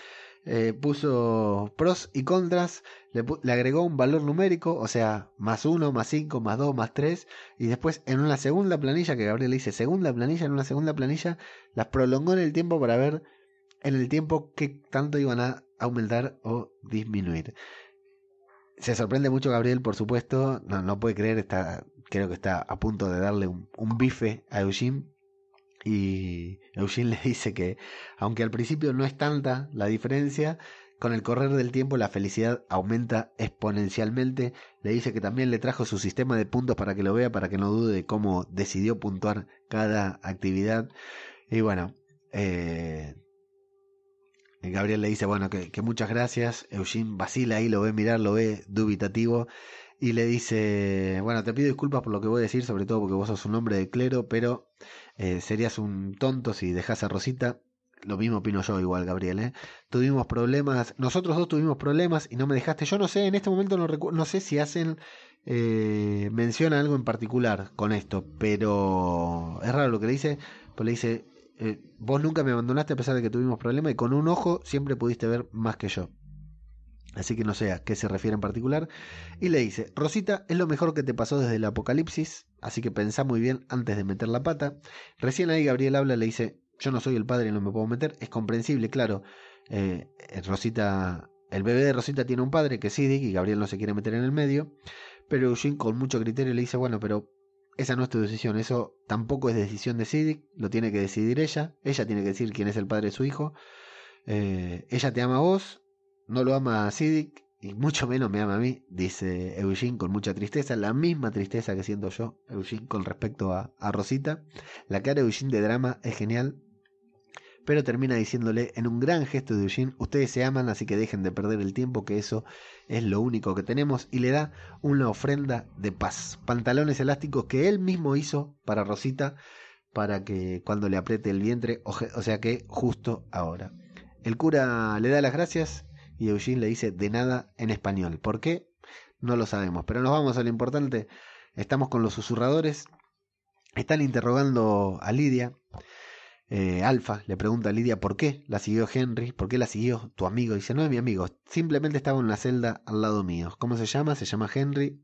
Eh, puso pros y contras, le, le, agregó un valor numérico, o sea, más uno, más cinco, más dos, más tres, y después en una segunda planilla, que Gabriel le dice segunda planilla, en una segunda planilla, las prolongó en el tiempo para ver en el tiempo qué tanto iban a aumentar o disminuir. Se sorprende mucho Gabriel, por supuesto, no, no puede creer, está, creo que está a punto de darle un, un bife a Eugene. Y Eugene le dice que, aunque al principio no es tanta la diferencia, con el correr del tiempo la felicidad aumenta exponencialmente. Le dice que también le trajo su sistema de puntos para que lo vea, para que no dude de cómo decidió puntuar cada actividad. Y bueno, eh, Gabriel le dice, bueno, que, muchas gracias. Eugene vacila ahí, lo ve mirar, lo ve dubitativo. Y le dice, bueno, te pido disculpas por lo que voy a decir, sobre todo porque vos sos un hombre de clero, pero eh, serías un tonto si dejas a Rosita. Lo mismo opino yo igual, Gabriel. ¿eh? Tuvimos problemas, nosotros dos tuvimos problemas y no me dejaste. Yo no sé, en este momento no, no sé si hacen eh, menciona algo en particular con esto, pero es raro lo que le dice. Pues le dice, eh, vos nunca me abandonaste a pesar de que tuvimos problemas y con un ojo siempre pudiste ver más que yo. Así que no sé a qué se refiere en particular. Y le dice, Rosita, es lo mejor que te pasó desde el apocalipsis, así que pensá muy bien antes de meter la pata. Recién ahí Gabriel habla, le dice, yo no soy el padre y no me puedo meter. Es comprensible, claro. Eh, Rosita, el bebé de Rosita tiene un padre que es Sidic y Gabriel no se quiere meter en el medio. Pero Eugene con mucho criterio le dice, bueno, pero esa no es tu decisión, eso tampoco es decisión de Sidic, lo tiene que decidir ella, ella tiene que decir quién es el padre de su hijo, eh, ella te ama a vos, no lo ama a Sidic y mucho menos me ama a mí, dice Eugene con mucha tristeza, la misma tristeza que siento yo, Eugene, con respecto a, a Rosita. La cara de Eugene de drama es genial, pero termina diciéndole en un gran gesto de Eugene, ustedes se aman, así que dejen de perder el tiempo, que eso es lo único que tenemos, y le da una ofrenda de paz, pantalones elásticos que él mismo hizo para Rosita, para que cuando le apriete el vientre, o, sea que justo ahora. El cura le da las gracias y Eugene le dice de nada en español. ¿Por qué? No lo sabemos, pero nos vamos a lo importante. Estamos con los susurradores. Están interrogando a Lidia eh, Alfa le pregunta a Lidia por qué la siguió Henry, por qué la siguió tu amigo. Dice, no es mi amigo, simplemente estaba en la celda al lado mío. ¿Cómo se llama? Se llama Henry.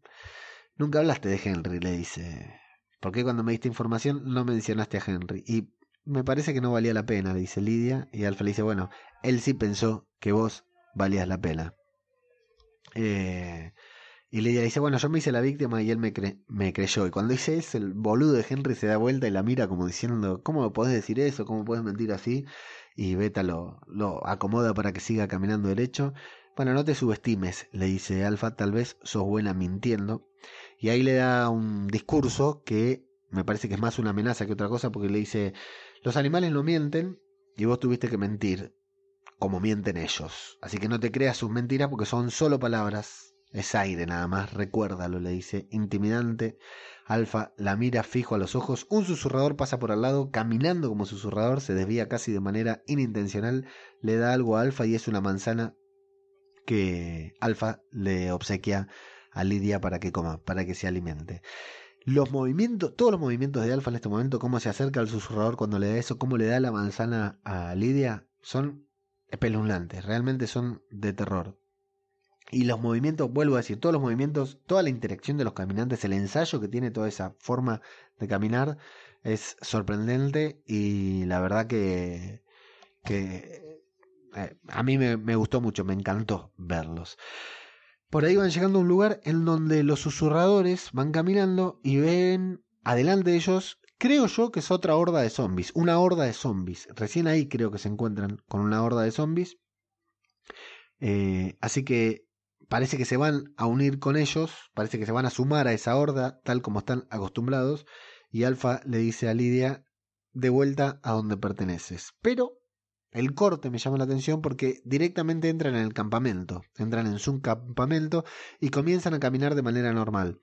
Nunca hablaste de Henry, le dice. ¿Por qué cuando me diste información no mencionaste a Henry? Y me parece que no valía la pena, le dice Lidia. Y Alfa le dice, bueno, él sí pensó que vos valías la pena. Eh, Y Lidia le dice, bueno, yo me hice la víctima y él me, me creyó. Y cuando dice eso, el boludo de Henry se da vuelta y la mira como diciendo, ¿cómo podés decir eso? ¿Cómo podés mentir así? Y Beta lo, lo acomoda para que siga caminando derecho. Bueno, no te subestimes, le dice Alfa, tal vez sos buena mintiendo. Y ahí le da un discurso que me parece que es más una amenaza que otra cosa, porque le dice, los animales no mienten y vos tuviste que mentir como mienten ellos. Así que no te creas sus mentiras porque son solo palabras es aire nada más, recuérdalo, le dice, intimidante. Alfa la mira fijo a los ojos. Un susurrador pasa por al lado, caminando como susurrador, se desvía casi de manera inintencional, le da algo a Alfa y es una manzana que Alfa le obsequia a Lidia para que coma, para que se alimente. Los movimientos, todos los movimientos de Alfa en este momento, cómo se acerca al susurrador cuando le da eso, cómo le da la manzana a Lidia, son espeluznantes, realmente son de terror. Y los movimientos, vuelvo a decir, todos los movimientos, toda la interacción de los caminantes, el ensayo que tiene toda esa forma de caminar es sorprendente y la verdad que, que eh, a mí me, me gustó mucho, me encantó verlos. Por ahí van llegando a un lugar en donde los susurradores van caminando y ven adelante de ellos, creo yo que es otra horda de zombies, una horda de zombies. Recién ahí creo que se encuentran con una horda de zombies. Eh, así que parece que se van a unir con ellos, parece que se van a sumar a esa horda, tal como están acostumbrados, y Alfa le dice a Lidia, de vuelta a donde perteneces. Pero el corte me llama la atención porque directamente entran en el campamento, entran en su campamento y comienzan a caminar de manera normal.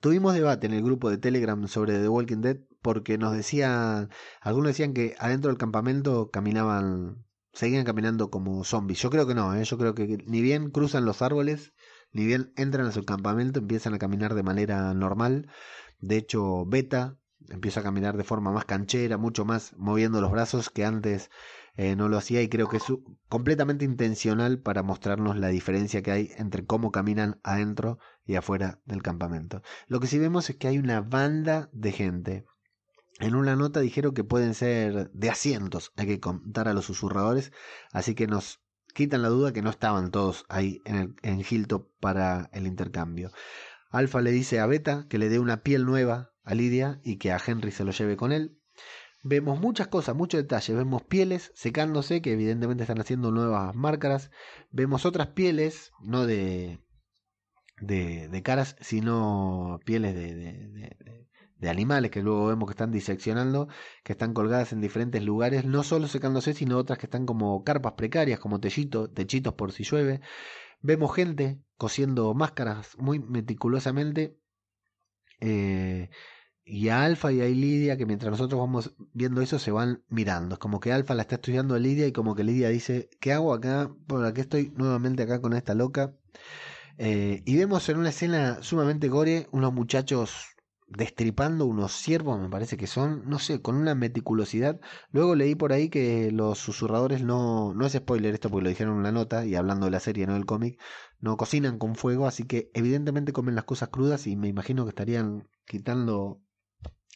Tuvimos debate en el grupo de Telegram sobre The Walking Dead porque nos decían, algunos decían que adentro del campamento caminaban seguían caminando como zombies. Yo creo que no, ¿eh? yo creo que ni bien cruzan los árboles, ni bien entran a su campamento, empiezan a caminar de manera normal. De hecho, Beta empieza a caminar de forma más canchera, mucho más moviendo los brazos que antes eh, no lo hacía y creo que es completamente intencional para mostrarnos la diferencia que hay entre cómo caminan adentro y afuera del campamento. Lo que sí vemos es que hay una banda de gente en una nota dijeron que pueden ser de asientos, hay que contar a los susurradores, así que nos quitan la duda que no estaban todos ahí en, el, en para el intercambio. Alfa le dice a Beta que le dé una piel nueva a Lidia y que a Henry se lo lleve con él. Vemos muchas cosas, muchos detalles. Vemos pieles secándose, que evidentemente están haciendo nuevas máscaras. Vemos otras pieles, no de, de, de caras, sino pieles de, de animales que luego vemos que están diseccionando, que están colgadas en diferentes lugares, no solo secándose, sino otras que están como carpas precarias, como techitos, techitos por si llueve. Vemos gente cosiendo máscaras muy meticulosamente. Eh, y a Alfa y a Lidia, que mientras nosotros vamos viendo eso, se van mirando. Es como que Alfa la está estudiando a Lidia y como que Lidia dice, ¿qué hago acá? ¿Por qué estoy nuevamente acá con esta loca? Eh, y vemos en una escena sumamente gore unos muchachos destripando unos ciervos, me parece que son, no sé, con una meticulosidad. Luego leí por ahí que los susurradores no, no es spoiler esto porque lo dijeron en la nota y hablando de la serie, no del cómic, no cocinan con fuego, así que evidentemente comen las cosas crudas y me imagino que estarían quitando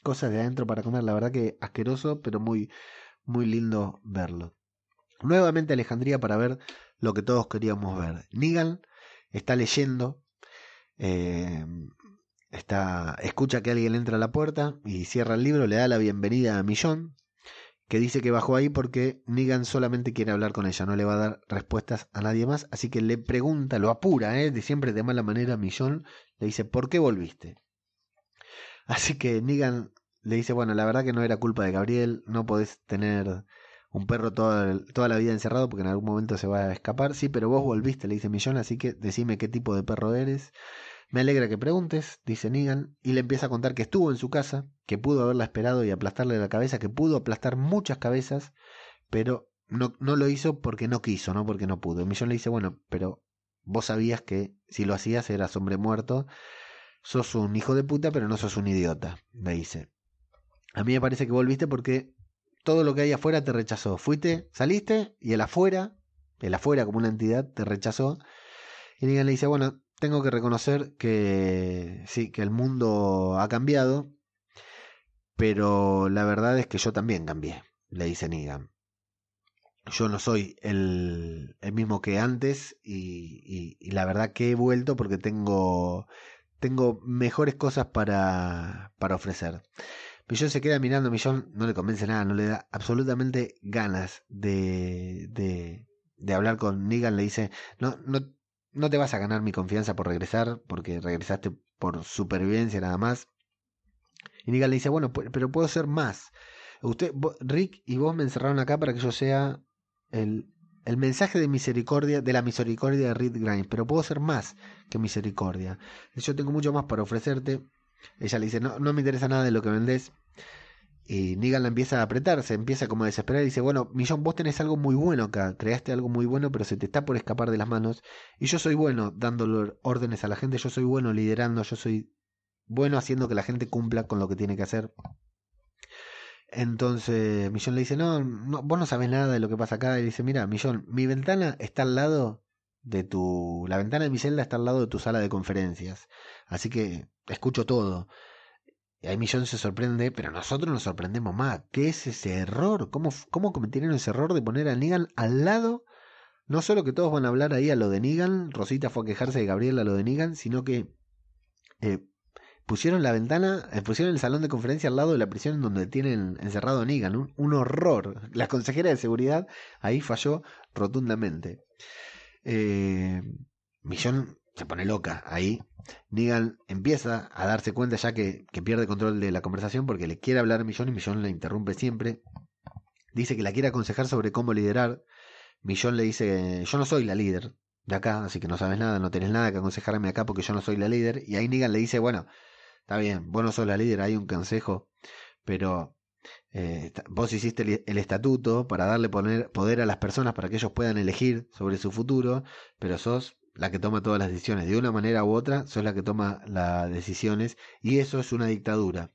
cosas de adentro para comer. La verdad que asqueroso, pero muy, muy lindo verlo. Nuevamente Alejandría para ver lo que todos queríamos ver. Nigan está leyendo. Eh, Está, escucha que alguien entra a la puerta y cierra el libro, le da la bienvenida a Millón, que dice que bajó ahí porque Negan solamente quiere hablar con ella, no le va a dar respuestas a nadie más, así que le pregunta, lo apura, ¿eh? de siempre de mala manera Millón, le dice, ¿por qué volviste? Así que Negan le dice, bueno, la verdad que no era culpa de Gabriel, no podés tener un perro toda, toda la vida encerrado porque en algún momento se va a escapar, sí, pero vos volviste, le dice Millón, así que decime qué tipo de perro eres. Me alegra que preguntes, dice Negan, y le empieza a contar que estuvo en su casa, que pudo haberla esperado y aplastarle la cabeza, que pudo aplastar muchas cabezas, pero no, lo hizo porque no quiso, no porque no pudo. Millón le dice, bueno, pero vos sabías que si lo hacías eras hombre muerto, sos un hijo de puta, pero no sos un idiota, le dice. A mí me parece que volviste porque todo lo que hay afuera te rechazó. Fuiste, saliste y el afuera, el afuera como una entidad, te rechazó. Y Negan le dice, bueno, tengo que reconocer que sí, que el mundo ha cambiado, pero la verdad es que yo también cambié, le dice Negan. yo no soy el, el mismo que antes y, y, la verdad que he vuelto porque tengo, tengo mejores cosas para, para ofrecer. Millón se queda mirando, Millón no le convence nada, no le da absolutamente ganas de, de, de hablar con Negan. Le dice, no, no, no te vas a ganar mi confianza por regresar, porque regresaste por supervivencia nada más. Y Negan le dice, bueno, pero puedo ser más. Usted, Rick y vos me encerraron acá para que yo sea el, el mensaje de misericordia, de la misericordia de Rick Grimes, pero puedo ser más que misericordia. Yo tengo mucho más para ofrecerte. Ella le dice, no, no me interesa nada de lo que vendés. Y Negan la empieza a apretar, se empieza como a desesperar y dice, bueno, Millón, vos tenés algo muy bueno acá, creaste algo muy bueno, pero se te está por escapar de las manos. Y yo soy bueno dándole órdenes a la gente, yo soy bueno liderando, yo soy bueno haciendo que la gente cumpla con lo que tiene que hacer. Entonces Millón le dice, no, no, vos no sabés nada de lo que pasa acá. Y dice, mira, Millón, mi ventana está al lado de tu... La ventana de mi está al lado de tu sala de conferencias. Así que escucho todo. Y ahí Millón se sorprende, pero nosotros nos sorprendemos más. ¿Qué es ese error? ¿Cómo, cómo cometieron ese error de poner a Negan al lado? No solo que todos van a hablar ahí a lo de Negan, Rosita fue a quejarse de Gabriel a lo de Negan, sino que eh, pusieron la ventana, eh, pusieron el salón de conferencia al lado de la prisión donde tienen encerrado a Negan. Un, horror. La consejera de seguridad ahí falló rotundamente. Eh, Millón se pone loca ahí. Negan empieza a darse cuenta ya que, que, pierde control de la conversación porque le quiere hablar a Millón y Millón le interrumpe siempre. Dice que la quiere aconsejar sobre cómo liderar. Millón le dice, yo no soy la líder de acá, así que no sabes nada, no tenés nada que aconsejarme acá porque yo no soy la líder. Y ahí Negan le dice, bueno, Está bien, vos no sos la líder, hay un consejo, pero eh, vos hiciste el, estatuto para darle poder a las personas para que ellos puedan elegir sobre su futuro, pero sos la que toma todas las decisiones. De una manera u otra, sos la que toma las decisiones y eso es una dictadura.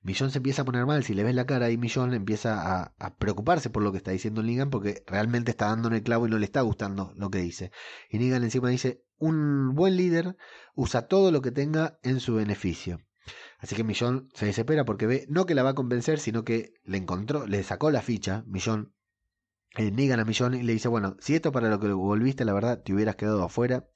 Millón se empieza a poner mal, si le ves la cara y Millón empieza a, preocuparse por lo que está diciendo Negan porque realmente está dando en el clavo y no le está gustando lo que dice. Y Negan encima dice, un buen líder usa todo lo que tenga en su beneficio. Así que Millón se desespera porque ve no que la va a convencer, sino que le encontró, le sacó la ficha, Millón, eh, Negan a Millón y le dice, bueno, si esto para lo que volviste, la verdad, te hubieras quedado afuera.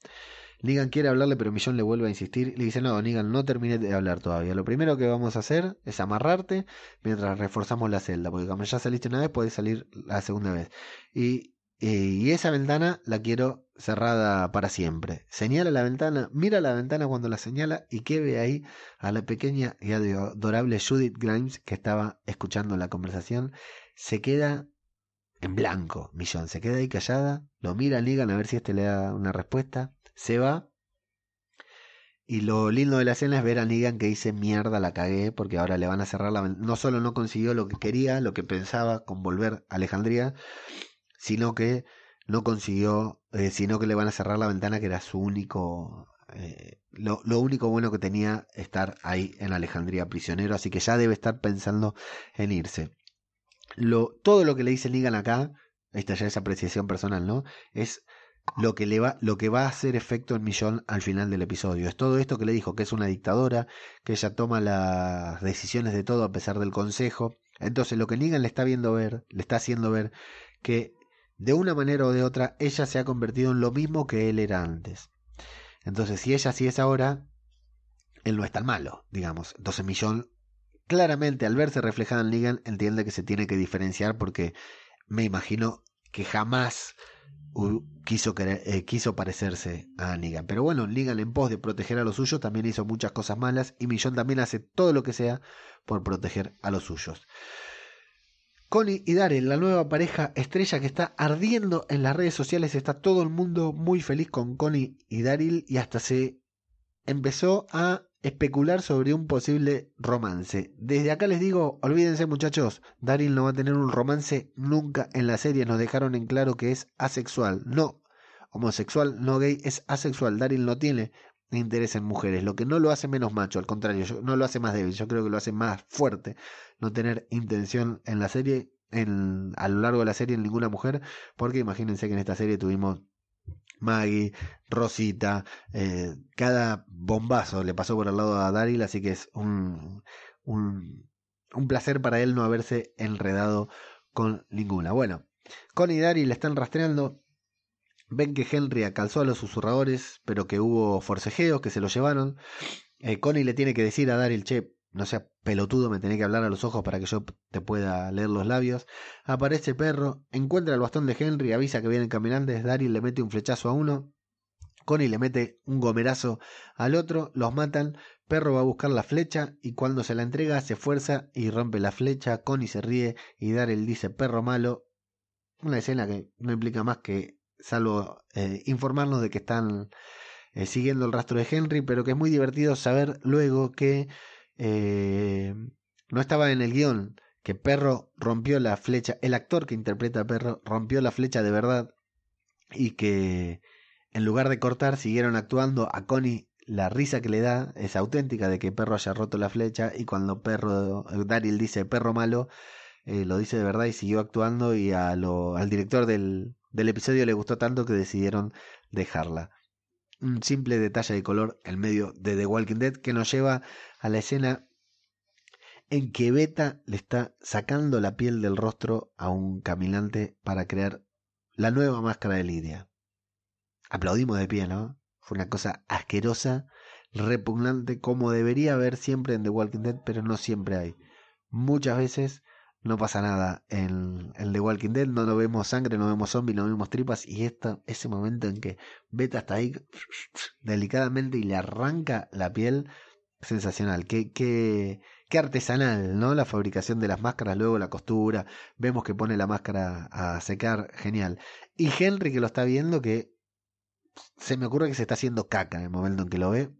Negan quiere hablarle, pero Millón le vuelve a insistir. Le dice, no, Negan, no termine de hablar todavía. Lo primero que vamos a hacer es amarrarte mientras reforzamos la celda. Porque como ya saliste una vez, puedes salir la segunda vez. Y, y, esa ventana la quiero cerrada para siempre. Señala la ventana, mira la ventana cuando la señala y que ve ahí a la pequeña y adorable Judith Grimes que estaba escuchando la conversación. Se queda en blanco, Millón. Se queda ahí callada, lo mira a Negan a ver si este le da una respuesta se va. Y lo lindo de la escena es ver a Negan que dice mierda, la cagué, porque ahora le van a cerrar la No solo no consiguió lo que quería, lo que pensaba con volver a Alejandría, sino que no consiguió, eh, sino que le van a cerrar la ventana que era su único, eh, lo, lo, único bueno que tenía estar ahí en Alejandría prisionero, así que ya debe estar pensando en irse. Todo lo que le dice Negan acá, esta ya es apreciación personal, ¿no? Es lo que, le va, lo que va a hacer efecto en Millón al final del episodio. Es todo esto que le dijo, que es una dictadora, que ella toma las decisiones de todo a pesar del consejo. Entonces lo que Negan le está viendo ver, le está haciendo ver que de una manera o de otra ella se ha convertido en lo mismo que él era antes. Entonces si ella sí es ahora, él no es tan malo, digamos. Entonces Millón claramente al verse reflejada en Negan entiende que se tiene que diferenciar porque me imagino que jamás quiso, querer, eh, quiso parecerse a Negan. Pero bueno, Negan en pos de proteger a los suyos también hizo muchas cosas malas y Millón también hace todo lo que sea por proteger a los suyos. Connie y Daryl, la nueva pareja estrella que está ardiendo en las redes sociales, está todo el mundo muy feliz con Connie y Daryl y hasta se empezó a especular sobre un posible romance. Desde acá les digo, olvídense muchachos, Daryl no va a tener un romance nunca en la serie, nos dejaron en claro que es asexual, no homosexual, no gay, es asexual, Daryl no tiene interés en mujeres, lo que no lo hace menos macho, al contrario, no lo hace más débil, yo creo que lo hace más fuerte, no tener intención en la serie, en, a lo largo de la serie en ninguna mujer, porque imagínense que en esta serie tuvimos Maggie, Rosita, eh, cada bombazo le pasó por al lado a Daryl, así que es un, un, un placer para él no haberse enredado con ninguna. Bueno, Connie y Daryl le están rastreando. Ven que Henry acalzó a los susurradores, pero que hubo forcejeos que se lo llevaron. Eh, Connie le tiene que decir a Daryl, che, no sea pelotudo, me tenés que hablar a los ojos para que yo te pueda leer los labios. Aparece perro, encuentra el bastón de Henry, avisa que vienen caminantes, Daryl le mete un flechazo a uno, Connie le mete un gomerazo al otro, los matan, Perro va a buscar la flecha y cuando se la entrega se fuerza y rompe la flecha, Connie se ríe y Daryl dice perro malo. Una escena que no implica más que salvo eh, informarnos de que están eh, siguiendo el rastro de Henry, pero que es muy divertido saber luego que eh, no estaba en el guion, que Perro rompió la flecha, el actor que interpreta a Perro rompió la flecha de verdad y que en lugar de cortar siguieron actuando a Connie la risa que le da es auténtica de que Perro haya roto la flecha y cuando Perro Daryl dice perro malo eh, lo dice de verdad y siguió actuando y a lo, al director del, del episodio le gustó tanto que decidieron dejarla. Un simple detalle de color en medio de The Walking Dead que nos lleva a la escena en que Beta le está sacando la piel del rostro a un caminante para crear la nueva máscara de Lidia. Aplaudimos de pie, ¿no? Fue una cosa asquerosa, repugnante, como debería haber siempre en The Walking Dead, pero no siempre hay. Muchas veces no pasa nada en, The Walking Dead, no, no vemos sangre, no vemos zombies, no vemos tripas, y esta, ese momento en que Beta está ahí delicadamente y le arranca la piel, sensacional. Qué, qué, qué artesanal, ¿no? La fabricación de las máscaras, luego la costura, vemos que pone la máscara a secar, genial. Y Henry que lo está viendo, que se me ocurre que se está haciendo caca en el momento en que lo ve.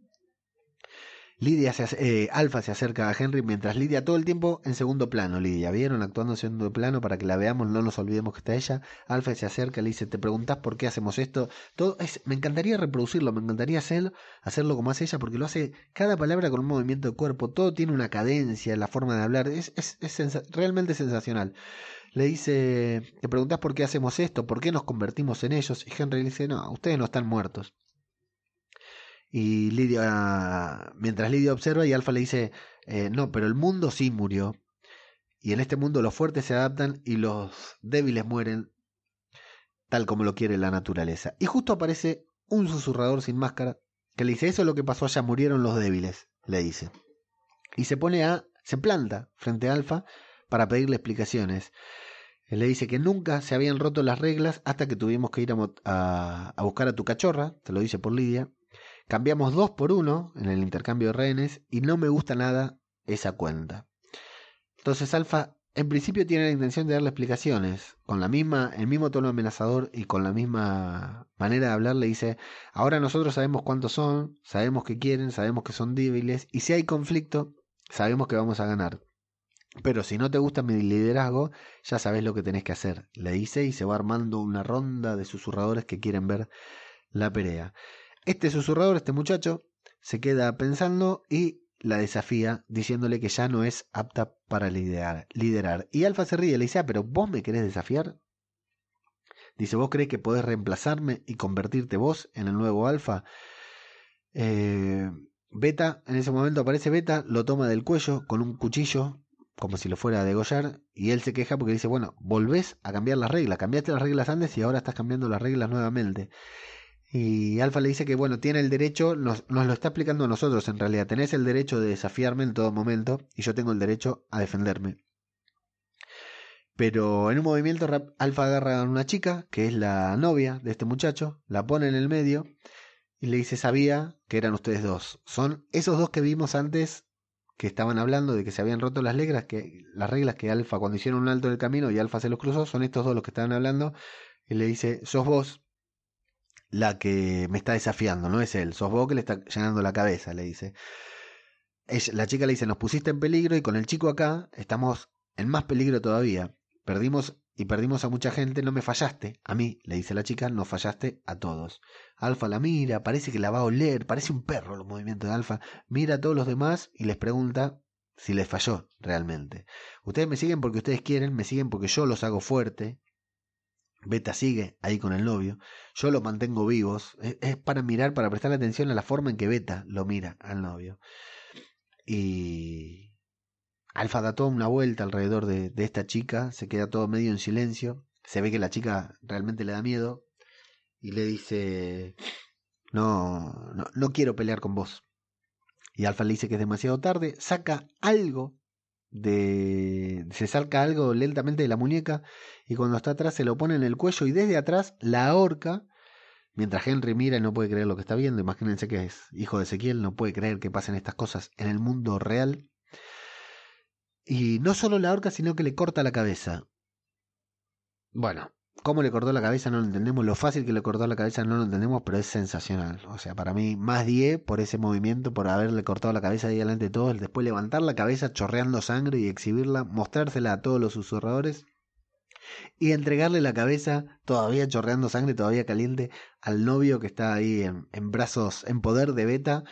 Lidia se, eh, Alfa se acerca a Henry mientras Lidia todo el tiempo en segundo plano. Lidia, ¿vieron? Actuando en segundo plano para que la veamos, no nos olvidemos que está ella. Alfa se acerca, le dice, ¿te preguntás por qué hacemos esto? Todo es, me encantaría reproducirlo, me encantaría hacerlo, hacerlo como hace ella, porque lo hace cada palabra con un movimiento de cuerpo, todo tiene una cadencia, la forma de hablar, es, es, es realmente sensacional le dice, te preguntas por qué hacemos esto, por qué nos convertimos en ellos, y Henry le dice, no, ustedes no están muertos. Y Lidia, mientras Lidia observa, y Alfa le dice, eh, no, pero el mundo sí murió. Y en este mundo los fuertes se adaptan y los débiles mueren tal como lo quiere la naturaleza. Y justo aparece un susurrador sin máscara que le dice, eso es lo que pasó allá, murieron los débiles, le dice. Y se pone a, se planta frente a Alfa para pedirle explicaciones. Él le dice que nunca se habían roto las reglas hasta que tuvimos que ir a, a, buscar a tu cachorra, te lo dice por Lidia. Cambiamos dos por uno en el intercambio de rehenes y no me gusta nada esa cuenta. Entonces Alfa en principio tiene la intención de darle explicaciones, con la misma, el mismo tono amenazador y con la misma manera de hablar le dice, ahora nosotros sabemos cuántos son, sabemos que quieren, sabemos que son débiles, y si hay conflicto, sabemos que vamos a ganar. Pero si no te gusta mi liderazgo, ya sabes lo que tenés que hacer, le dice y se va armando una ronda de susurradores que quieren ver la pelea. Este susurrador, este muchacho, se queda pensando y la desafía diciéndole que ya no es apta para liderar. liderar. Y Alfa se ríe, le dice, ah, pero vos me querés desafiar. Dice, ¿vos crees que podés reemplazarme y convertirte vos en el nuevo Alfa? Eh, Beta, en ese momento aparece Beta, lo toma del cuello con un cuchillo como si lo fuera a degollar, y él se queja porque dice, bueno, volvés a cambiar las reglas, cambiaste las reglas antes y ahora estás cambiando las reglas nuevamente. Y Alfa le dice que, bueno, tiene el derecho, nos, lo está explicando a nosotros en realidad, tenés el derecho de desafiarme en todo momento y yo tengo el derecho a defenderme. Pero en un movimiento Alfa agarra a una chica, que es la novia de este muchacho, la pone en el medio y le dice, sabía que eran ustedes dos. Son esos dos que vimos antes que estaban hablando de que se habían roto las reglas, que las reglas que Alfa cuando hicieron un alto en el camino y Alfa se los cruzó, son estos dos los que estaban hablando y le dice, "Sos vos la que me está desafiando, no es él, sos vos que le está llenando la cabeza", le dice. la chica le dice, "Nos pusiste en peligro y con el chico acá estamos en más peligro todavía. Perdimos y perdimos a mucha gente, no me fallaste. A mí, le dice la chica, no fallaste a todos. Alfa la mira, parece que la va a oler, parece un perro los movimientos de Alfa. Mira a todos los demás y les pregunta si les falló realmente. Ustedes me siguen porque ustedes quieren, me siguen porque yo los hago fuerte. Beta sigue ahí con el novio. Yo los mantengo vivos. Es, para mirar, para prestar atención a la forma en que Beta lo mira al novio. Y Alfa da toda una vuelta alrededor de, esta chica, se queda todo medio en silencio, se ve que la chica realmente le da miedo y le dice, no, no, no quiero pelear con vos. Y Alfa le dice que es demasiado tarde, saca algo de... se saca algo lentamente de la muñeca y cuando está atrás se lo pone en el cuello y desde atrás la ahorca. Mientras Henry mira y no puede creer lo que está viendo, imagínense que es hijo de Ezequiel, no puede creer que pasen estas cosas en el mundo real. Y no solo la ahorca, sino que le corta la cabeza. Bueno, cómo le cortó la cabeza no lo entendemos, lo fácil que le cortó la cabeza no lo entendemos, pero es sensacional. O sea, para mí, más 10 por ese movimiento, por haberle cortado la cabeza ahí delante de todos, después levantar la cabeza chorreando sangre y exhibirla, mostrársela a todos los susurradores y entregarle la cabeza todavía chorreando sangre, todavía caliente, al novio que está ahí en, brazos, en poder de beta.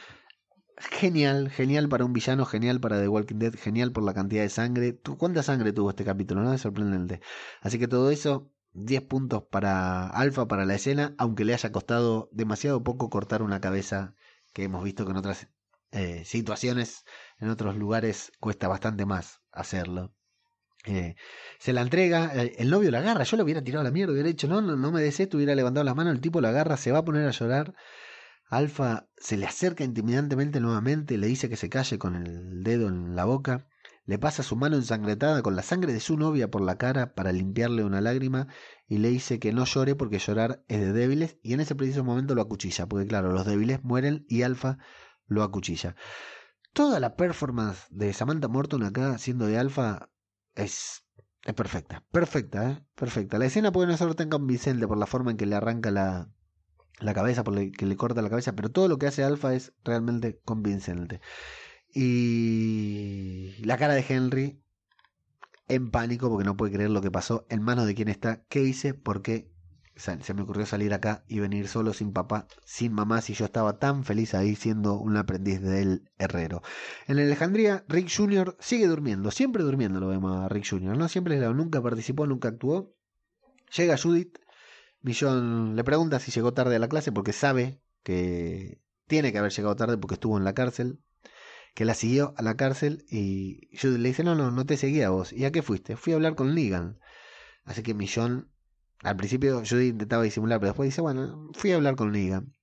Genial, genial para un villano, genial para The Walking Dead, genial por la cantidad de sangre. ¿Cuánta sangre tuvo este capítulo? ¿No? Es sorprendente. Así que todo eso 10 puntos para Alfa para la escena, aunque le haya costado demasiado poco cortar una cabeza que hemos visto que en otras eh, situaciones, en otros lugares, cuesta bastante más hacerlo. Eh, se la entrega, eh, el novio la agarra, yo lo hubiera tirado la mierda, hubiera dicho, no, no, me des esto, hubiera levantado la mano, el tipo la agarra, se va a poner a llorar. Alfa se le acerca intimidantemente nuevamente, le dice que se calle con el dedo en la boca le pasa su mano ensangrentada con la sangre de su novia por la cara para limpiarle una lágrima y le dice que no llore porque llorar es de débiles y en ese preciso momento lo acuchilla, porque claro, los débiles mueren y Alfa lo acuchilla. Toda la performance de Samantha Morton acá siendo de Alfa es, es perfecta, perfecta, ¿eh? perfecta. La escena puede no ser tan convincente por la forma en que le arranca la, la cabeza, por que le corta la cabeza, pero todo lo que hace Alfa es realmente convincente. Y la cara de Henry en pánico porque no puede creer lo que pasó, en manos de quién está, qué hice, porque se me ocurrió salir acá y venir solo sin papá, sin mamá, si yo estaba tan feliz ahí siendo un aprendiz del herrero. En Alejandría, Rick Jr. sigue durmiendo, siempre durmiendo lo vemos a Rick Jr., ¿no? Siempre nunca participó, nunca actuó. Llega Judith, Millón le pregunta si llegó tarde a la clase porque sabe que tiene que haber llegado tarde porque estuvo en la cárcel que la siguió a la cárcel y Judy le dice, no, no, no te seguía a vos. ¿Y a qué fuiste? Fui a hablar con Negan. Así que Millón, al principio Judy intentaba disimular, pero después dice, bueno, fui a hablar con Negan.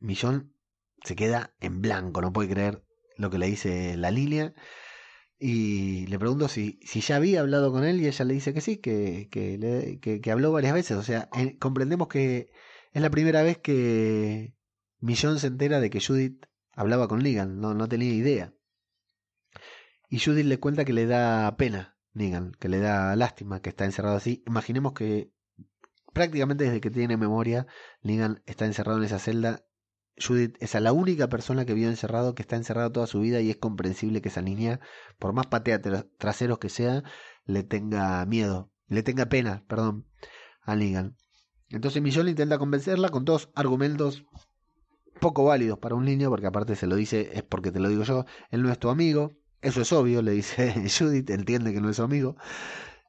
Millón se queda en blanco, no puede creer lo que le dice la Lilia. Y le pregunto si, si ya había hablado con él y ella le dice que sí, que, que, que, habló varias veces. O sea, comprendemos que es la primera vez que Millón se entera de que Judith hablaba con Negan, no, no tenía idea. Y Judith le cuenta que le da pena Negan, que le da lástima que está encerrado así. Imaginemos que prácticamente desde que tiene memoria, Negan está encerrado en esa celda. Judith es la única persona que vio encerrado, que está encerrado toda su vida y es comprensible que esa niña, por más patea traseros que sea, le tenga miedo, le tenga pena, perdón, a Negan. Entonces Millón intenta convencerla con dos argumentos poco válidos para un niño, porque aparte se lo dice, es porque te lo digo yo, él no es tu amigo, eso es obvio, le dice Judith, entiende que no es su amigo,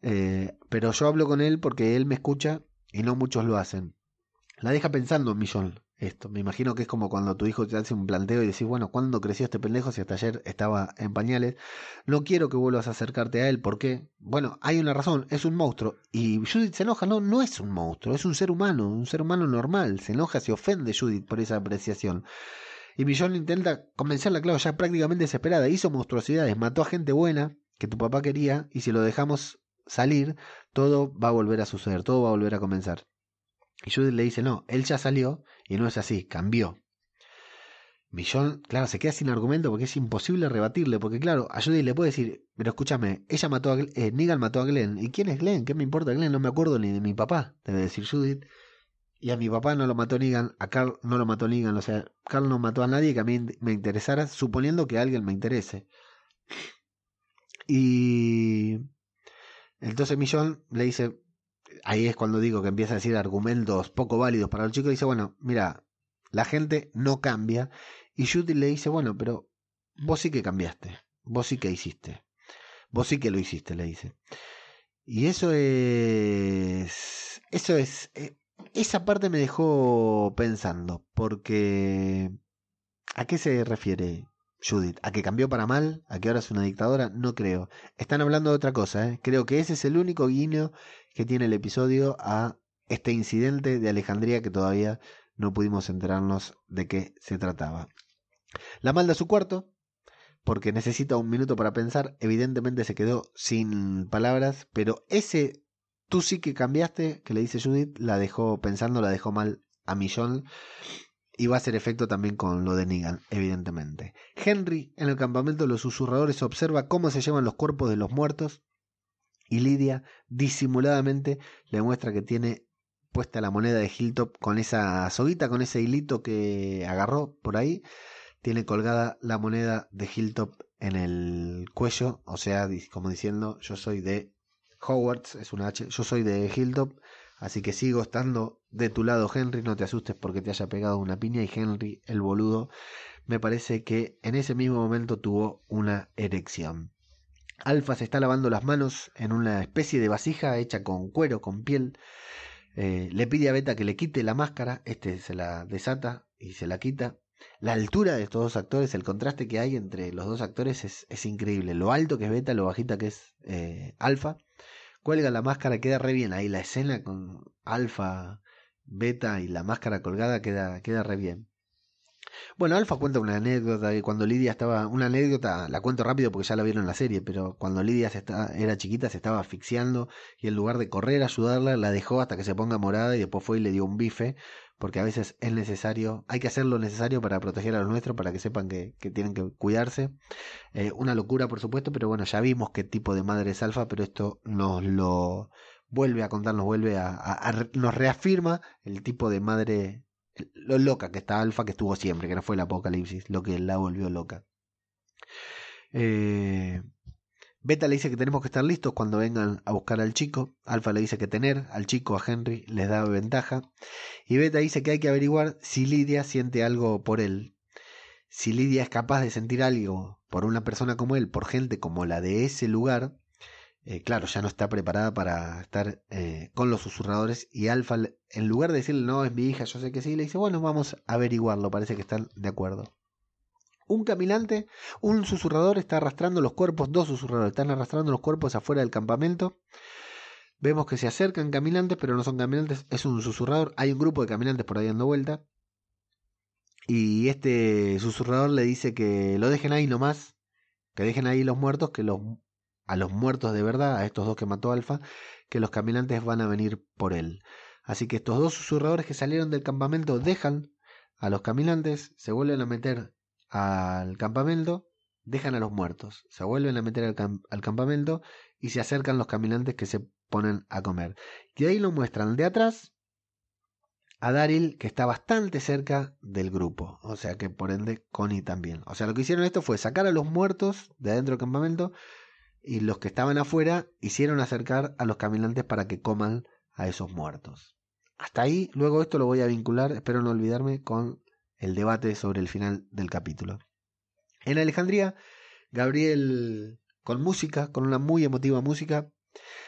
eh, pero yo hablo con él porque él me escucha y no muchos lo hacen. La deja pensando Millón esto. Me imagino que es como cuando tu hijo te hace un planteo y decís, bueno, ¿cuándo creció este pendejo si hasta ayer estaba en pañales? No quiero que vuelvas a acercarte a él, porque, bueno, hay una razón, es un monstruo. Y Judith se enoja, no, no es un monstruo, es un ser humano, un ser humano normal. Se enoja, se ofende Judith por esa apreciación. Y Millón intenta convencerla, claro, ya prácticamente desesperada. Hizo monstruosidades, mató a gente buena que tu papá quería, y si lo dejamos salir, todo va a volver a suceder, todo va a volver a comenzar. Y Judith le dice, no, él ya salió y no es así, cambió. Millón, claro, se queda sin argumento porque es imposible rebatirle, porque claro, a Judith le puede decir, pero escúchame, ella mató a eh, Negan mató a Glenn. ¿Y quién es Glenn? ¿Qué me importa Glenn? No me acuerdo ni de mi papá, debe decir Judith. Y a mi papá no lo mató Negan, a Carl no lo mató Negan, o sea, Carl no mató a nadie que a mí me interesara, suponiendo que alguien me interese. Y entonces Millón le dice, ahí es cuando digo que empieza a decir argumentos poco válidos para el chico. Dice, bueno, mira, la gente no cambia. Y Judy le dice, bueno, pero vos sí que cambiaste. Vos sí que hiciste. Vos sí que lo hiciste, le dice. Y eso es... Eso es... Eh, esa parte me dejó pensando, porque... ¿A qué se refiere Judith. ¿A que cambió para mal? ¿A que ahora es una dictadora? No creo. Están hablando de otra cosa. ¿eh? Creo que ese es el único guiño que tiene el episodio a este incidente de Alejandría que todavía no pudimos enterarnos de qué se trataba. La malda a su cuarto, porque necesita un minuto para pensar. Evidentemente se quedó sin palabras, pero ese tú sí que cambiaste, que le dice Judith, la dejó pensando, la dejó mal a Millón. Y va a hacer efecto también con lo de Negan, evidentemente. Henry, en el campamento de los susurradores, observa cómo se llevan los cuerpos de los muertos. Y Lidia, disimuladamente, le muestra que tiene puesta la moneda de Hilltop con esa soguita, con ese hilito que agarró por ahí tiene colgada la moneda de Hilltop en el cuello, o sea, como diciendo, yo soy de Hogwarts, es una H, yo soy de Hilltop, así que sigo estando de tu lado, Henry, no te asustes porque te haya pegado una piña y Henry, el boludo, me parece que en ese mismo momento tuvo una erección. Alfa se está lavando las manos en una especie de vasija hecha con cuero, con piel. Eh, le pide a Beta que le quite la máscara, este se la desata y se la quita. La altura de estos dos actores, el contraste que hay entre los dos actores es, increíble. Lo alto que es Beta, lo bajita que es eh, Alfa. Cuelga la máscara, queda re bien. Ahí la escena con Alfa, Beta y la máscara colgada queda, queda re bien. Bueno, Alfa cuenta una anécdota de cuando Lidia estaba. Una anécdota, la cuento rápido porque ya la vieron en la serie, pero cuando Lidia se era chiquita se estaba asfixiando y en lugar de correr a ayudarla, la dejó hasta que se ponga morada y después fue y le dio un bife porque a veces es necesario, hay que hacer lo necesario para proteger a los nuestros, para que sepan que, tienen que cuidarse. Eh, una locura, por supuesto, pero bueno, ya vimos qué tipo de madre es Alfa, pero esto nos lo vuelve a contar, nos vuelve a, nos reafirma el tipo de madre, lo loca que está Alfa, que estuvo siempre, que no fue el apocalipsis, lo que la volvió loca. Eh, Beta le dice que tenemos que estar listos cuando vengan a buscar al chico. Alfa le dice que tener al chico, a Henry, les da ventaja. Y Beta dice que hay que averiguar si Lidia siente algo por él. Si Lidia es capaz de sentir algo por una persona como él, por gente como la de ese lugar, eh, claro, ya no está preparada para estar eh, con los susurradores. Y Alfa, en lugar de decirle, no, es mi hija, yo sé que sí, le dice, bueno, vamos a averiguarlo. Parece que están de acuerdo. Un caminante, un susurrador está arrastrando los cuerpos, dos susurradores están arrastrando los cuerpos afuera del campamento. Vemos que se acercan caminantes, pero no son caminantes, es un susurrador. Hay un grupo de caminantes por ahí dando vuelta. Y este susurrador le dice que lo dejen ahí nomás, que dejen ahí los muertos, que a los muertos de verdad, a estos dos que mató Alfa, que los caminantes van a venir por él. Así que estos dos susurradores que salieron del campamento dejan a los caminantes, se vuelven a meter al campamento, dejan a los muertos, se vuelven a meter al, campamento y se acercan los caminantes que se ponen a comer. Y ahí lo muestran de atrás a Daryl, que está bastante cerca del grupo, o sea que por ende Connie también. O sea, lo que hicieron esto fue sacar a los muertos de adentro del campamento y los que estaban afuera hicieron acercar a los caminantes para que coman a esos muertos. Hasta ahí, luego esto lo voy a vincular, espero no olvidarme, con el debate sobre el final del capítulo. En Alejandría, Gabriel, con música, con una muy emotiva música,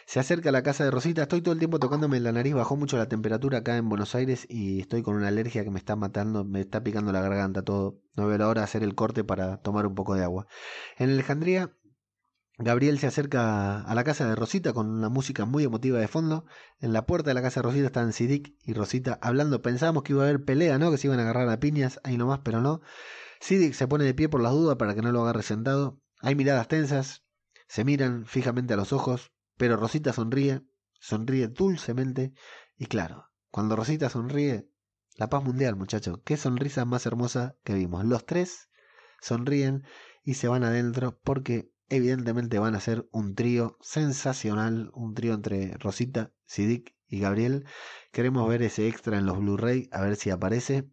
se acerca a la casa de Rosita. Estoy todo el tiempo tocándome la nariz, bajó mucho la temperatura acá en Buenos Aires y estoy con una alergia que me está matando, me está picando la garganta todo. No veo la hora de hacer el corte para tomar un poco de agua. En Alejandría, Gabriel se acerca a la casa de Rosita con una música muy emotiva de fondo. En la puerta de la casa de Rosita están Sidic y Rosita hablando. Pensábamos que iba a haber pelea, ¿no? Que se iban a agarrar a piñas, ahí nomás, pero no. Sidic se pone de pie por las dudas para que no lo agarre sentado. Hay miradas tensas, se miran fijamente a los ojos, pero Rosita sonríe, sonríe dulcemente. Y claro, cuando Rosita sonríe, la paz mundial, muchachos. Qué sonrisa más hermosa que vimos. Los tres sonríen y se van adentro porque evidentemente van a ser un trío sensacional, un trío entre Rosita, Sidic y Gabriel. Queremos ver ese extra en los Blu-ray, a ver si aparece.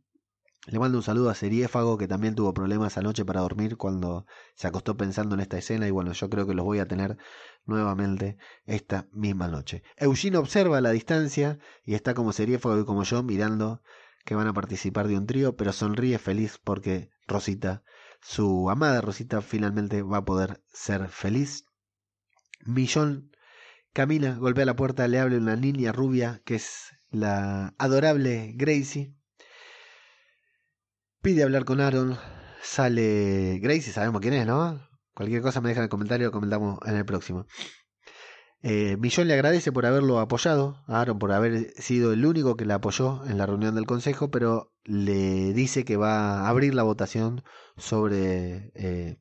Le mando un saludo a Seriéfago, que también tuvo problemas anoche para dormir cuando se acostó pensando en esta escena. Y bueno, yo creo que los voy a tener nuevamente esta misma noche. Eugene observa a la distancia y está como Seriéfago y como yo mirando que van a participar de un trío, pero sonríe feliz porque Rosita su amada Rosita finalmente va a poder ser feliz. Millón camina, golpea la puerta, le habla una niña rubia que es la adorable Gracie. Pide hablar con Aaron. sale Gracie, sabemos quién es, ¿no? Cualquier cosa me deja en el comentario, comentamos en el próximo. Eh, Millón le agradece por haberlo apoyado a Aaron, por haber sido el único que le apoyó en la reunión del consejo, pero le dice que va a abrir la votación sobre eh,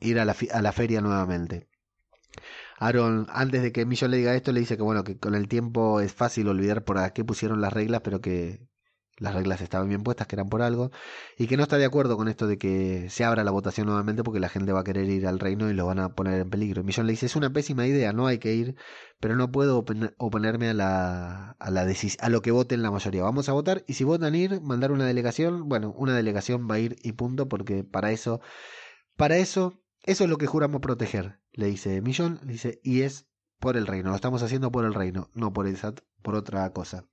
ir a la, a la feria nuevamente. Aaron, antes de que Millón le diga esto, le dice que bueno, que con el tiempo es fácil olvidar por qué pusieron las reglas, pero que las reglas estaban bien puestas, que eran por algo, y que no está de acuerdo con esto de que se abra la votación nuevamente porque la gente va a querer ir al reino y lo van a poner en peligro. Millón le dice, es una pésima idea, no hay que ir, pero no puedo oponerme a, la, a, la a lo que voten la mayoría. Vamos a votar y si votan ir, mandar una delegación, bueno, una delegación va a ir y punto, porque para eso, para eso, eso es lo que juramos proteger, le dice Millón, le dice, y es por el reino, lo estamos haciendo por el reino, no por, esa, por otra cosa.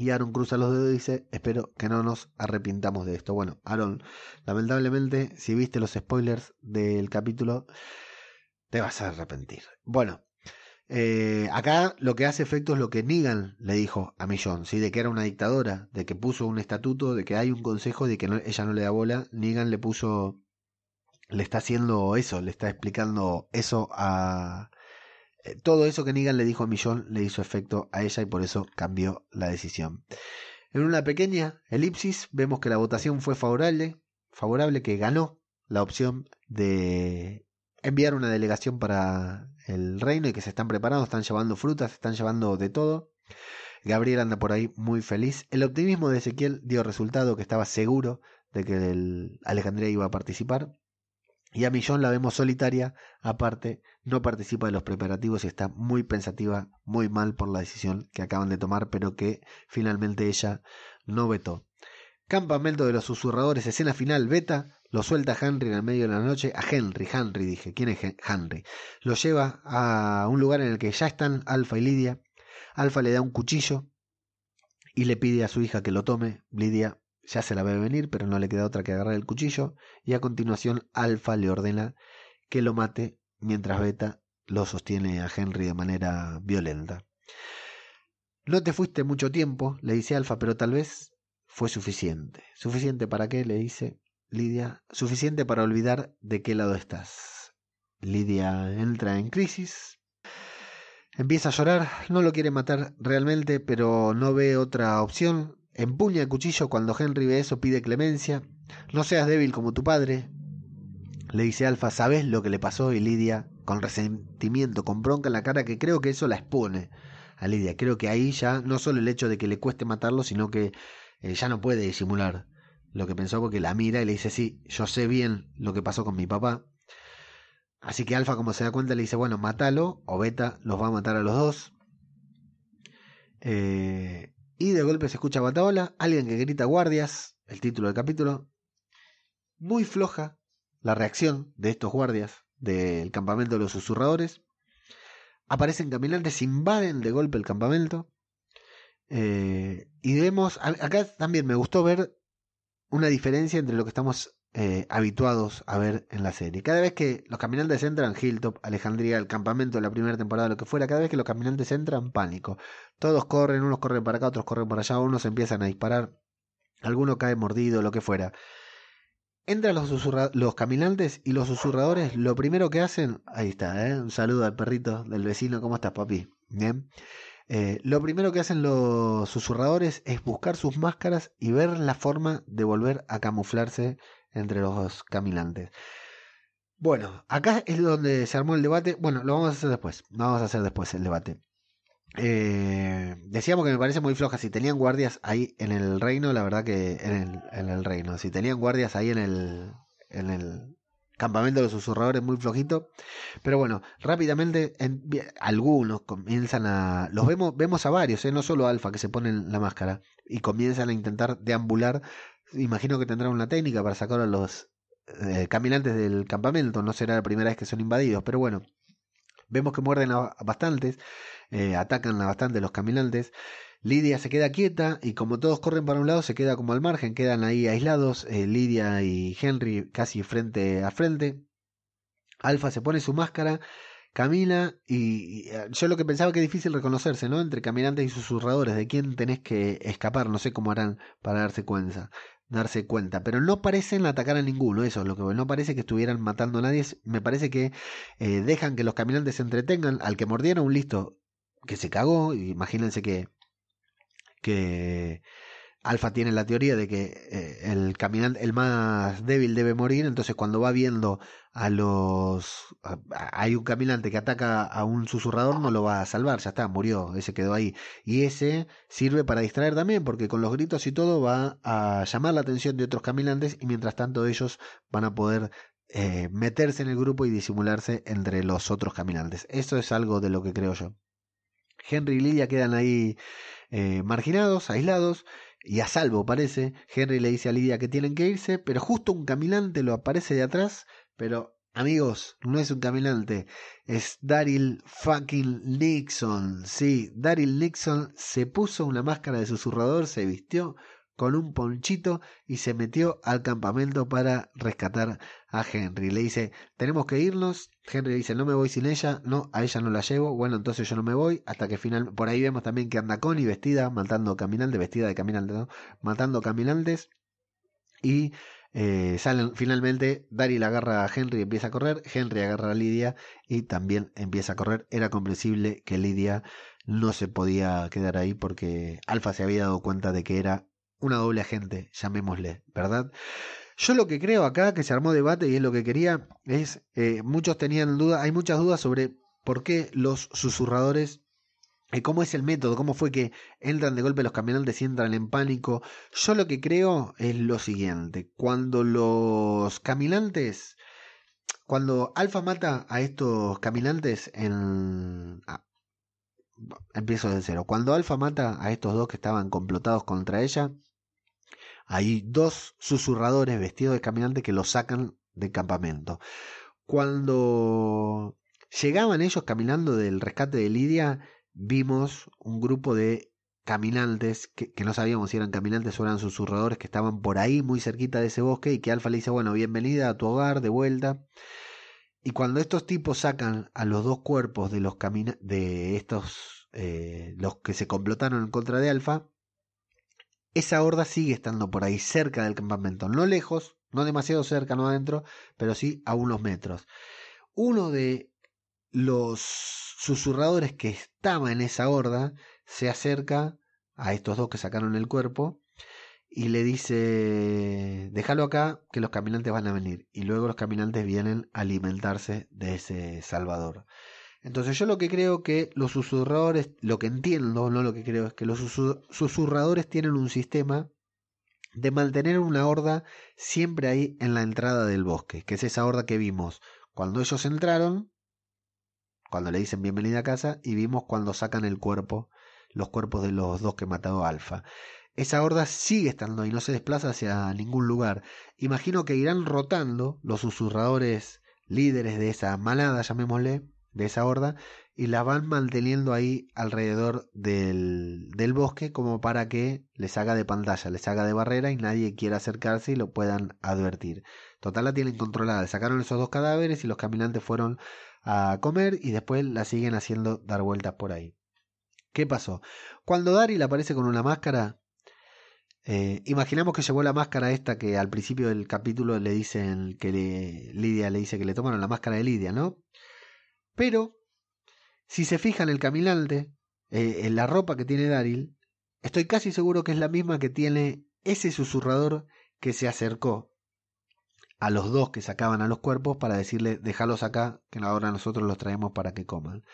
Y Aaron cruza los dedos y dice, espero que no nos arrepintamos de esto. Bueno, Aaron, lamentablemente, si viste los spoilers del capítulo, te vas a arrepentir. Bueno, eh, acá lo que hace efecto es lo que Negan le dijo a Millón, ¿sí? de que era una dictadora, de que puso un estatuto, de que hay un consejo, de que ella no le da bola. Negan le puso, le está haciendo eso, le está explicando eso a, todo eso que Negan le dijo a Millón le hizo efecto a ella y por eso cambió la decisión. En una pequeña elipsis vemos que la votación fue favorable, favorable que ganó la opción de enviar una delegación para el reino y que se están preparando, están llevando frutas, están llevando de todo. Gabriel anda por ahí muy feliz. El optimismo de Ezequiel dio resultado que estaba seguro de que Alejandría iba a participar. Y a Millón la vemos solitaria, aparte, no participa de los preparativos y está muy pensativa, muy mal por la decisión que acaban de tomar, pero que finalmente ella no vetó. Campamento de los susurradores, escena final, beta, lo suelta Henry en el medio de la noche, a Henry, Henry dije, ¿quién es Henry? Lo lleva a un lugar en el que ya están Alfa y Lidia. Alfa le da un cuchillo y le pide a su hija que lo tome. Lidia ya se la ve venir, pero no le queda otra que agarrar el cuchillo y a continuación Alfa le ordena que lo mate mientras Beta lo sostiene a Henry de manera violenta. No te fuiste mucho tiempo, le dice Alfa, pero tal vez fue suficiente. ¿Suficiente para qué? le dice Lidia. Suficiente para olvidar de qué lado estás. Lidia entra en crisis. Empieza a llorar, no lo quiere matar realmente, pero no ve otra opción. Empuña el cuchillo cuando Henry ve eso, pide clemencia. No seas débil como tu padre. Le dice Alfa, ¿sabes lo que le pasó? Y Lidia, con resentimiento, con bronca en la cara, que creo que eso la expone a Lidia. Creo que ahí ya no solo el hecho de que le cueste matarlo, sino que eh, ya no puede disimular lo que pensó porque la mira y le dice, sí, yo sé bien lo que pasó con mi papá. Así que Alfa, como se da cuenta, le dice, bueno, mátalo, o Beta los va a matar a los dos. Eh, y de golpe se escucha Bataola, alguien que grita guardias, el título del capítulo. Muy floja la reacción de estos guardias del campamento de los susurradores. Aparecen caminantes, invaden de golpe el campamento. Eh, y vemos, acá también me gustó ver una diferencia entre lo que estamos eh, habituados a ver en la serie. Cada vez que los caminantes entran, Hilltop, Alejandría, el campamento de la primera temporada, lo que fuera, cada vez que los caminantes entran, pánico. Todos corren, unos corren para acá, otros corren para allá, unos empiezan a disparar, alguno cae mordido, lo que fuera. Entran los, los caminantes y los susurradores, lo primero que hacen, ahí está, ¿eh? un saludo al perrito del vecino, ¿cómo estás papi? Bien. Eh, lo primero que hacen los susurradores es buscar sus máscaras y ver la forma de volver a camuflarse entre los caminantes. Bueno, acá es donde se armó el debate. Bueno, lo vamos a hacer después. Vamos a hacer después el debate. Eh, decíamos que me parece muy floja. Si tenían guardias ahí en el reino, la verdad que en el, en el reino. Si tenían guardias ahí en el, en el campamento de los susurradores, muy flojito. Pero bueno, rápidamente en, algunos comienzan a. Los vemos, vemos a varios, ¿eh? no solo Alfa que se ponen la máscara. Y comienzan a intentar deambular imagino que tendrán una técnica para sacar a los eh, caminantes del campamento, no será la primera vez que son invadidos, pero bueno, vemos que muerden a, bastantes, eh, atacan a bastante los caminantes. Lidia se queda quieta y como todos corren para un lado se queda como al margen, quedan ahí aislados, eh, Lidia y Henry casi frente a frente. Alfa se pone su máscara camina y, yo lo que pensaba que es difícil reconocerse, ¿no? Entre caminantes y susurradores, de quién tenés que escapar, no sé cómo harán para darse cuenta. Darse cuenta, pero no parecen atacar a ninguno, eso es lo que no parece que estuvieran matando a nadie, me parece que eh, dejan que los caminantes se entretengan, al que mordieron, listo, que se cagó, imagínense que que Alfa tiene la teoría de que eh, el caminante, el más débil debe morir, entonces cuando va viendo a los... hay un caminante que ataca a un susurrador, no lo va a salvar, ya está, murió, ese quedó ahí. Y ese sirve para distraer también, porque con los gritos y todo va a llamar la atención de otros caminantes y mientras tanto ellos van a poder eh, meterse en el grupo y disimularse entre los otros caminantes. Eso es algo de lo que creo yo. Henry y Lidia quedan ahí eh, marginados, aislados y a salvo parece. Henry le dice a Lidia que tienen que irse, pero justo un caminante lo aparece de atrás, pero amigos, no es un caminante, es Daryl fucking Nixon. Sí, Daryl Nixon se puso una máscara de susurrador, se vistió con un ponchito y se metió al campamento para rescatar a Henry. Le dice, tenemos que irnos. Henry dice, no me voy sin ella. No, a ella no la llevo. Bueno, entonces yo no me voy. Hasta que final, por ahí vemos también que anda Connie vestida, matando caminantes, vestida de caminante, ¿no? Matando caminantes. Y eh, salen finalmente, Daryl agarra a Henry y empieza a correr, Henry agarra a Lidia y también empieza a correr. Era comprensible que Lidia no se podía quedar ahí porque Alfa se había dado cuenta de que era una doble agente, llamémosle, ¿verdad? Yo lo que creo acá, que se armó debate y es lo que quería, es, eh, muchos tenían dudas, hay muchas dudas sobre por qué los susurradores, y cómo es el método, cómo fue que entran de golpe los caminantes y entran en pánico. Yo lo que creo es lo siguiente, cuando los caminantes, cuando Alfa mata a estos caminantes en... Ah, empiezo de cero. Cuando Alfa mata a estos dos que estaban complotados contra ella, hay dos susurradores vestidos de caminante que los sacan del campamento. Cuando llegaban ellos caminando del rescate de Lidia, vimos un grupo de caminantes que, no sabíamos si eran caminantes o eran susurradores que estaban por ahí muy cerquita de ese bosque y que Alfa le dice, bueno, bienvenida a tu hogar, de vuelta. Y cuando estos tipos sacan a los dos cuerpos de los de estos eh, los que se complotaron en contra de Alfa, esa horda sigue estando por ahí, cerca del campamento, no lejos, no demasiado cerca, no adentro, pero sí a unos metros. Uno de los susurradores que estaba en esa horda se acerca a estos dos que sacaron el cuerpo y le dice, déjalo acá, que los caminantes van a venir. Y luego los caminantes vienen a alimentarse de ese Salvador. Entonces yo lo que creo que los susurradores, lo que entiendo, no lo que creo, es que los susurradores tienen un sistema de mantener una horda siempre ahí en la entrada del bosque, que es esa horda que vimos cuando ellos entraron, cuando le dicen bienvenida a casa, y vimos cuando sacan el cuerpo, los cuerpos de los dos que matado Alfa. Esa horda sigue estando ahí, no se desplaza hacia ningún lugar. Imagino que irán rotando los susurradores líderes de esa manada, llamémosle, de esa horda y la van manteniendo ahí alrededor del, del, bosque como para que les haga de pantalla, les haga de barrera y nadie quiera acercarse y lo puedan advertir. Total la tienen controlada, sacaron esos dos cadáveres y los caminantes fueron a comer y después la siguen haciendo dar vueltas por ahí. ¿Qué pasó? Cuando Daryl aparece con una máscara, eh, imaginamos que llevó la máscara esta que al principio del capítulo le dicen que Lidia le dice que le tomaron la máscara de Lidia, ¿no? Pero, si se fija en el caminante, eh, en la ropa que tiene Daryl, estoy casi seguro que es la misma que tiene ese susurrador que se acercó a los dos que sacaban a los cuerpos para decirle, déjalos acá, que ahora nosotros los traemos para que coman.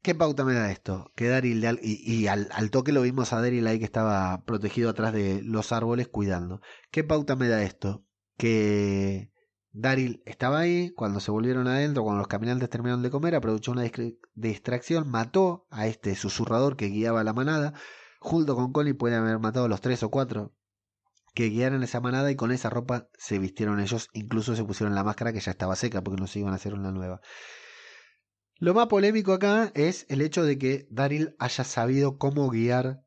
¿Qué pauta me da esto? Que Daryl, y, y al, al, toque lo vimos a Daryl ahí que estaba protegido atrás de los árboles cuidando. ¿Qué pauta me da esto? Que Daryl estaba ahí, cuando se volvieron adentro, cuando los caminantes terminaron de comer, aprovechó una distracción, mató a este susurrador que guiaba la manada, junto con Connie puede haber matado a los tres o cuatro que guiaron esa manada y con esa ropa se vistieron ellos, incluso se pusieron la máscara que ya estaba seca porque no se iban a hacer una nueva. Lo más polémico acá es el hecho de que Daryl haya sabido cómo guiar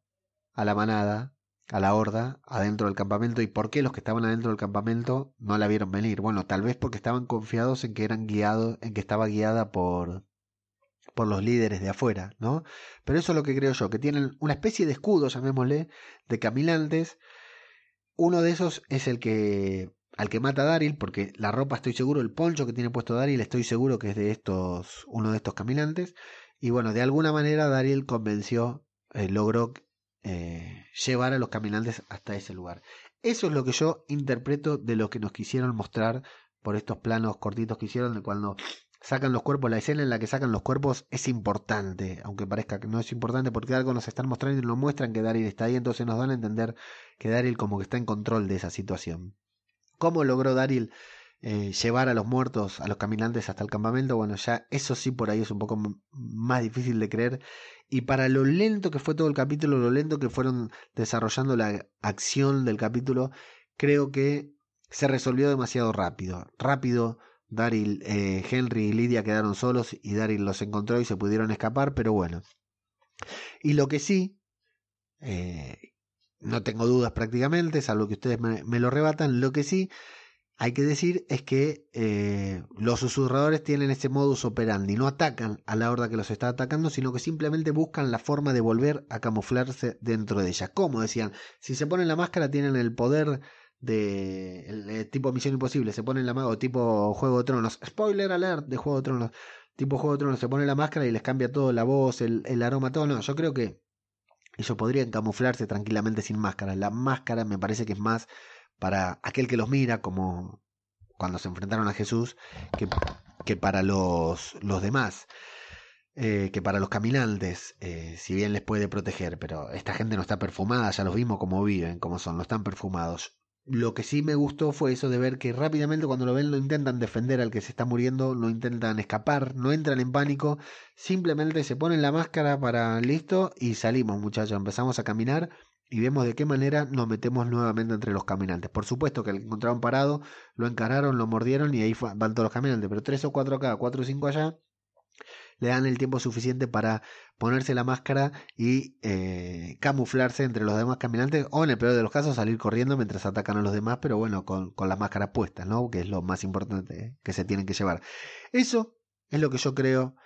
a la manada a la horda adentro del campamento y por qué los que estaban adentro del campamento no la vieron venir. Bueno, tal vez porque estaban confiados en que eran guiados, en que estaba guiada por por los líderes de afuera, ¿no? Pero eso es lo que creo yo, que tienen una especie de escudo, llamémosle, de caminantes uno de esos es el que al que mata a Daryl, porque la ropa estoy seguro, el poncho que tiene puesto Daryl estoy seguro que es de estos, uno de estos caminantes. Y bueno, de alguna manera Daryl convenció, eh, logró eh, llevar a los caminantes hasta ese lugar. Eso es lo que yo interpreto de lo que nos quisieron mostrar por estos planos cortitos que hicieron de cuando sacan los cuerpos, la escena en la que sacan los cuerpos es importante, aunque parezca que no es importante porque algo nos están mostrando y nos muestran que Daryl está ahí, entonces nos dan a entender que Daryl como que está en control de esa situación. ¿Cómo logró Daryl eh, llevar a los muertos, a los caminantes hasta el campamento? Bueno, ya eso sí por ahí es un poco más difícil de creer. Y para lo lento que fue todo el capítulo, lo lento que fueron desarrollando la acción del capítulo, creo que se resolvió demasiado rápido. Rápido, Daryl, eh, Henry y Lidia quedaron solos y Daryl los encontró y se pudieron escapar, pero bueno. Y lo que sí, eh, no tengo dudas prácticamente, salvo que ustedes me, lo rebatan, lo que sí hay que decir es que eh, los susurradores tienen ese modus operandi, no atacan a la horda que los está atacando, sino que simplemente buscan la forma de volver a camuflarse dentro de ella. Como decían, si se ponen la máscara tienen el poder de el, tipo Misión Imposible, se pone la máscara, tipo Juego de Tronos, spoiler alert de Juego de Tronos, tipo Juego de Tronos, se pone la máscara y les cambia todo, la voz, el, el aroma, todo, no, yo creo que ellos podrían camuflarse tranquilamente sin máscara, la máscara me parece que es más para aquel que los mira, como cuando se enfrentaron a Jesús, que, para los, los demás. Eh, que para los caminantes, eh, si bien les puede proteger, pero esta gente no está perfumada, ya los vimos como viven, como son, no están perfumados. Lo que sí me gustó fue eso de ver que rápidamente cuando lo ven lo intentan defender al que se está muriendo, no intentan escapar, no entran en pánico, simplemente se ponen la máscara para listo y salimos muchachos, empezamos a caminar y vemos de qué manera nos metemos nuevamente entre los caminantes. Por supuesto que al encontraron parado, lo encararon, lo mordieron y ahí van todos los caminantes, pero tres o cuatro acá, cuatro o cinco allá, le dan el tiempo suficiente para ponerse la máscara y eh, camuflarse entre los demás caminantes o en el peor de los casos salir corriendo mientras atacan a los demás, pero bueno, con, con la máscara puesta, ¿no? Que es lo más importante que se tienen que llevar. Eso es lo que yo creo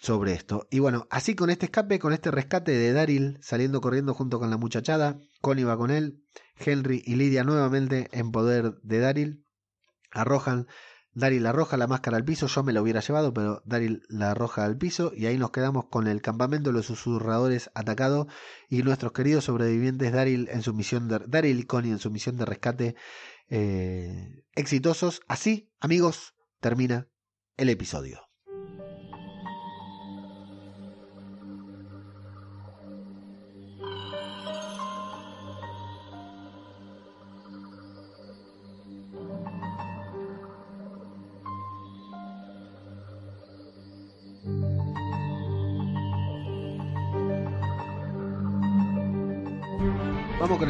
sobre esto. Y bueno, así con este escape, con este rescate de Daryl saliendo corriendo junto con la muchachada, Connie va con él, Henry y Lidia nuevamente en poder de Daryl, arrojan Daryl arroja la máscara al piso, yo me la hubiera llevado, pero Daryl la arroja al piso y ahí nos quedamos con el campamento los susurradores atacado y nuestros queridos sobrevivientes Daryl en su misión de y Connie en su misión de rescate eh, exitosos. Así, amigos, termina el episodio.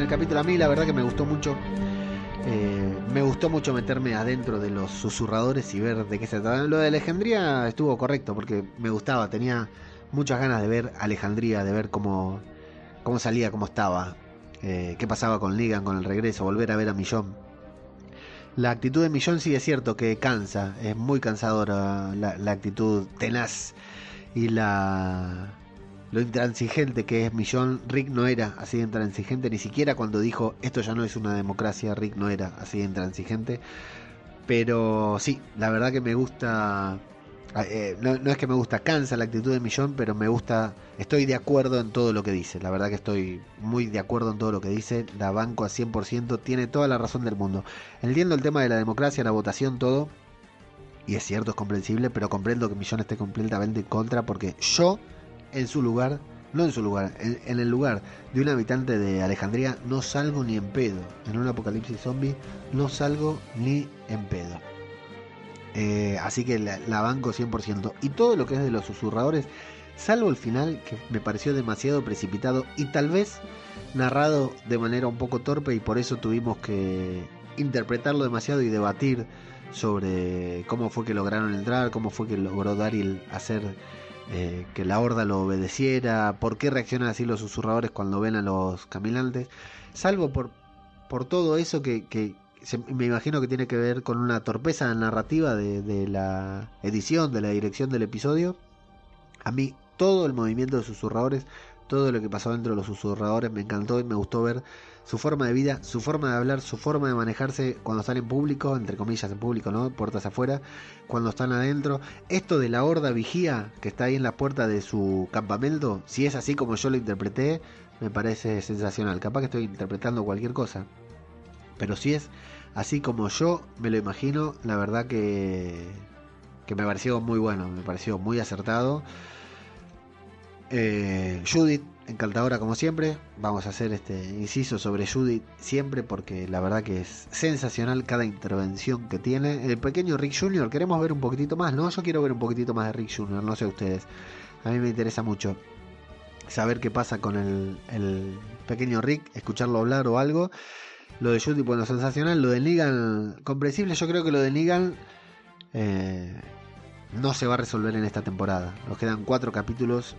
Capítulo a mí, la verdad que me gustó mucho. Eh, me gustó mucho meterme adentro de los susurradores y ver de qué se trata. Lo de Alejandría estuvo correcto porque me gustaba, tenía muchas ganas de ver Alejandría, de ver cómo, cómo salía, cómo estaba, eh, qué pasaba con Ligan, con el regreso, volver a ver a Millón. La actitud de Millón sí es cierto que cansa, es muy cansadora la actitud tenaz y la lo intransigente que es Millón, Rick no era así de intransigente, ni siquiera cuando dijo esto ya no es una democracia, Rick no era así de intransigente. Pero sí, la verdad que me gusta, eh, no, es que me gusta, cansa la actitud de Millón, pero me gusta, estoy de acuerdo en todo lo que dice, la verdad que estoy muy de acuerdo en todo lo que dice, la banco a 100%, tiene toda la razón del mundo. Entiendo el tema de la democracia, la votación, todo, y es cierto, es comprensible, pero comprendo que Millón esté completamente en contra porque yo en su lugar, no en su lugar, en, el lugar de un habitante de Alejandría, no salgo ni en pedo. En un apocalipsis zombie, no salgo ni en pedo. Eh, así que la, banco 100%. Y todo lo que es de los susurradores, salvo el final, que me pareció demasiado precipitado y tal vez narrado de manera un poco torpe y por eso tuvimos que interpretarlo demasiado y debatir sobre cómo fue que lograron entrar, cómo fue que logró Daryl hacer eh, que la horda lo obedeciera, por qué reaccionan así los susurradores cuando ven a los caminantes, salvo por, por todo eso que, me imagino que tiene que ver con una torpeza narrativa de, de, la edición, de la dirección del episodio. A mí todo el movimiento de susurradores, todo lo que pasó dentro de los susurradores me encantó y me gustó ver su forma de vida, su forma de hablar, su forma de manejarse cuando están en público, entre comillas en público, ¿no? Puertas afuera, cuando están adentro. Esto de la horda vigía que está ahí en la puerta de su campamento, si es así como yo lo interpreté, me parece sensacional. Capaz que estoy interpretando cualquier cosa, pero si es así como yo me lo imagino, la verdad que, que me pareció muy bueno, me pareció muy acertado. Eh, Judith, encantadora como siempre. Vamos a hacer este inciso sobre Judith siempre porque la verdad que es sensacional cada intervención que tiene. El pequeño Rick Jr., queremos ver un poquitito más, ¿no? Yo quiero ver un poquitito más de Rick Jr., no sé ustedes. A mí me interesa mucho saber qué pasa con el, pequeño Rick, escucharlo hablar o algo. Lo de Judith, bueno, sensacional. Lo de Negan, comprensible. Yo creo que lo de Negan eh, no se va a resolver en esta temporada. Nos quedan cuatro capítulos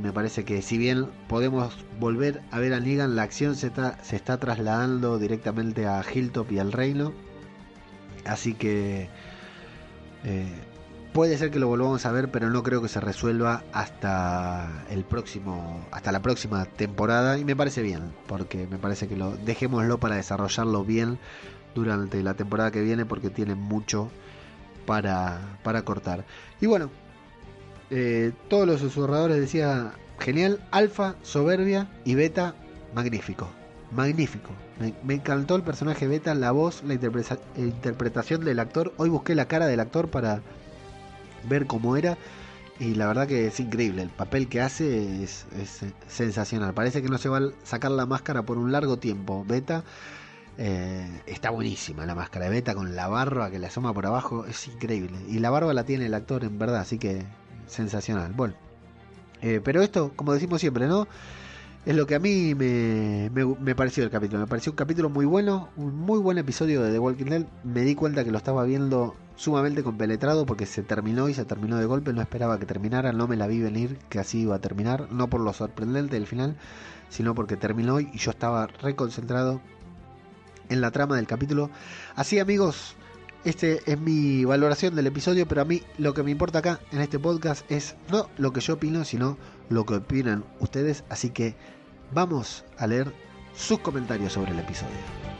me parece que si bien podemos volver a ver a Negan, la acción se está, se está trasladando directamente a Hilltop y al Reino. Así que eh, puede ser que lo volvamos a ver, pero no creo que se resuelva hasta el próximo, hasta la próxima temporada. Y me parece bien, porque me parece que lo dejémoslo para desarrollarlo bien durante la temporada que viene, porque tiene mucho para, para cortar. Y bueno, eh, todos los susurradores decía genial, alfa, soberbia y beta, magnífico. Magnífico. Me, encantó el personaje beta, la voz, la interpretación del actor. Hoy busqué la cara del actor para ver cómo era. Y la verdad que es increíble. El papel que hace es, sensacional. Parece que no se va a sacar la máscara por un largo tiempo. Beta. Eh, está buenísima la máscara de Beta con la barba que le asoma por abajo. Es increíble. Y la barba la tiene el actor en verdad. Así que sensacional. Bueno, eh, pero esto, como decimos siempre, ¿no? Es lo que a mí me, me, pareció el capítulo. Me pareció un capítulo muy bueno, un muy buen episodio de The Walking Dead. Me di cuenta que lo estaba viendo sumamente compenetrado porque se terminó y se terminó de golpe. No esperaba que terminara, no me la vi venir que así iba a terminar. No por lo sorprendente del final, sino porque terminó y yo estaba reconcentrado en la trama del capítulo. Así amigos, este es mi valoración del episodio, pero a mí lo que me importa acá en este podcast es no lo que yo opino, sino lo que opinan ustedes. Así que vamos a leer sus comentarios sobre el episodio.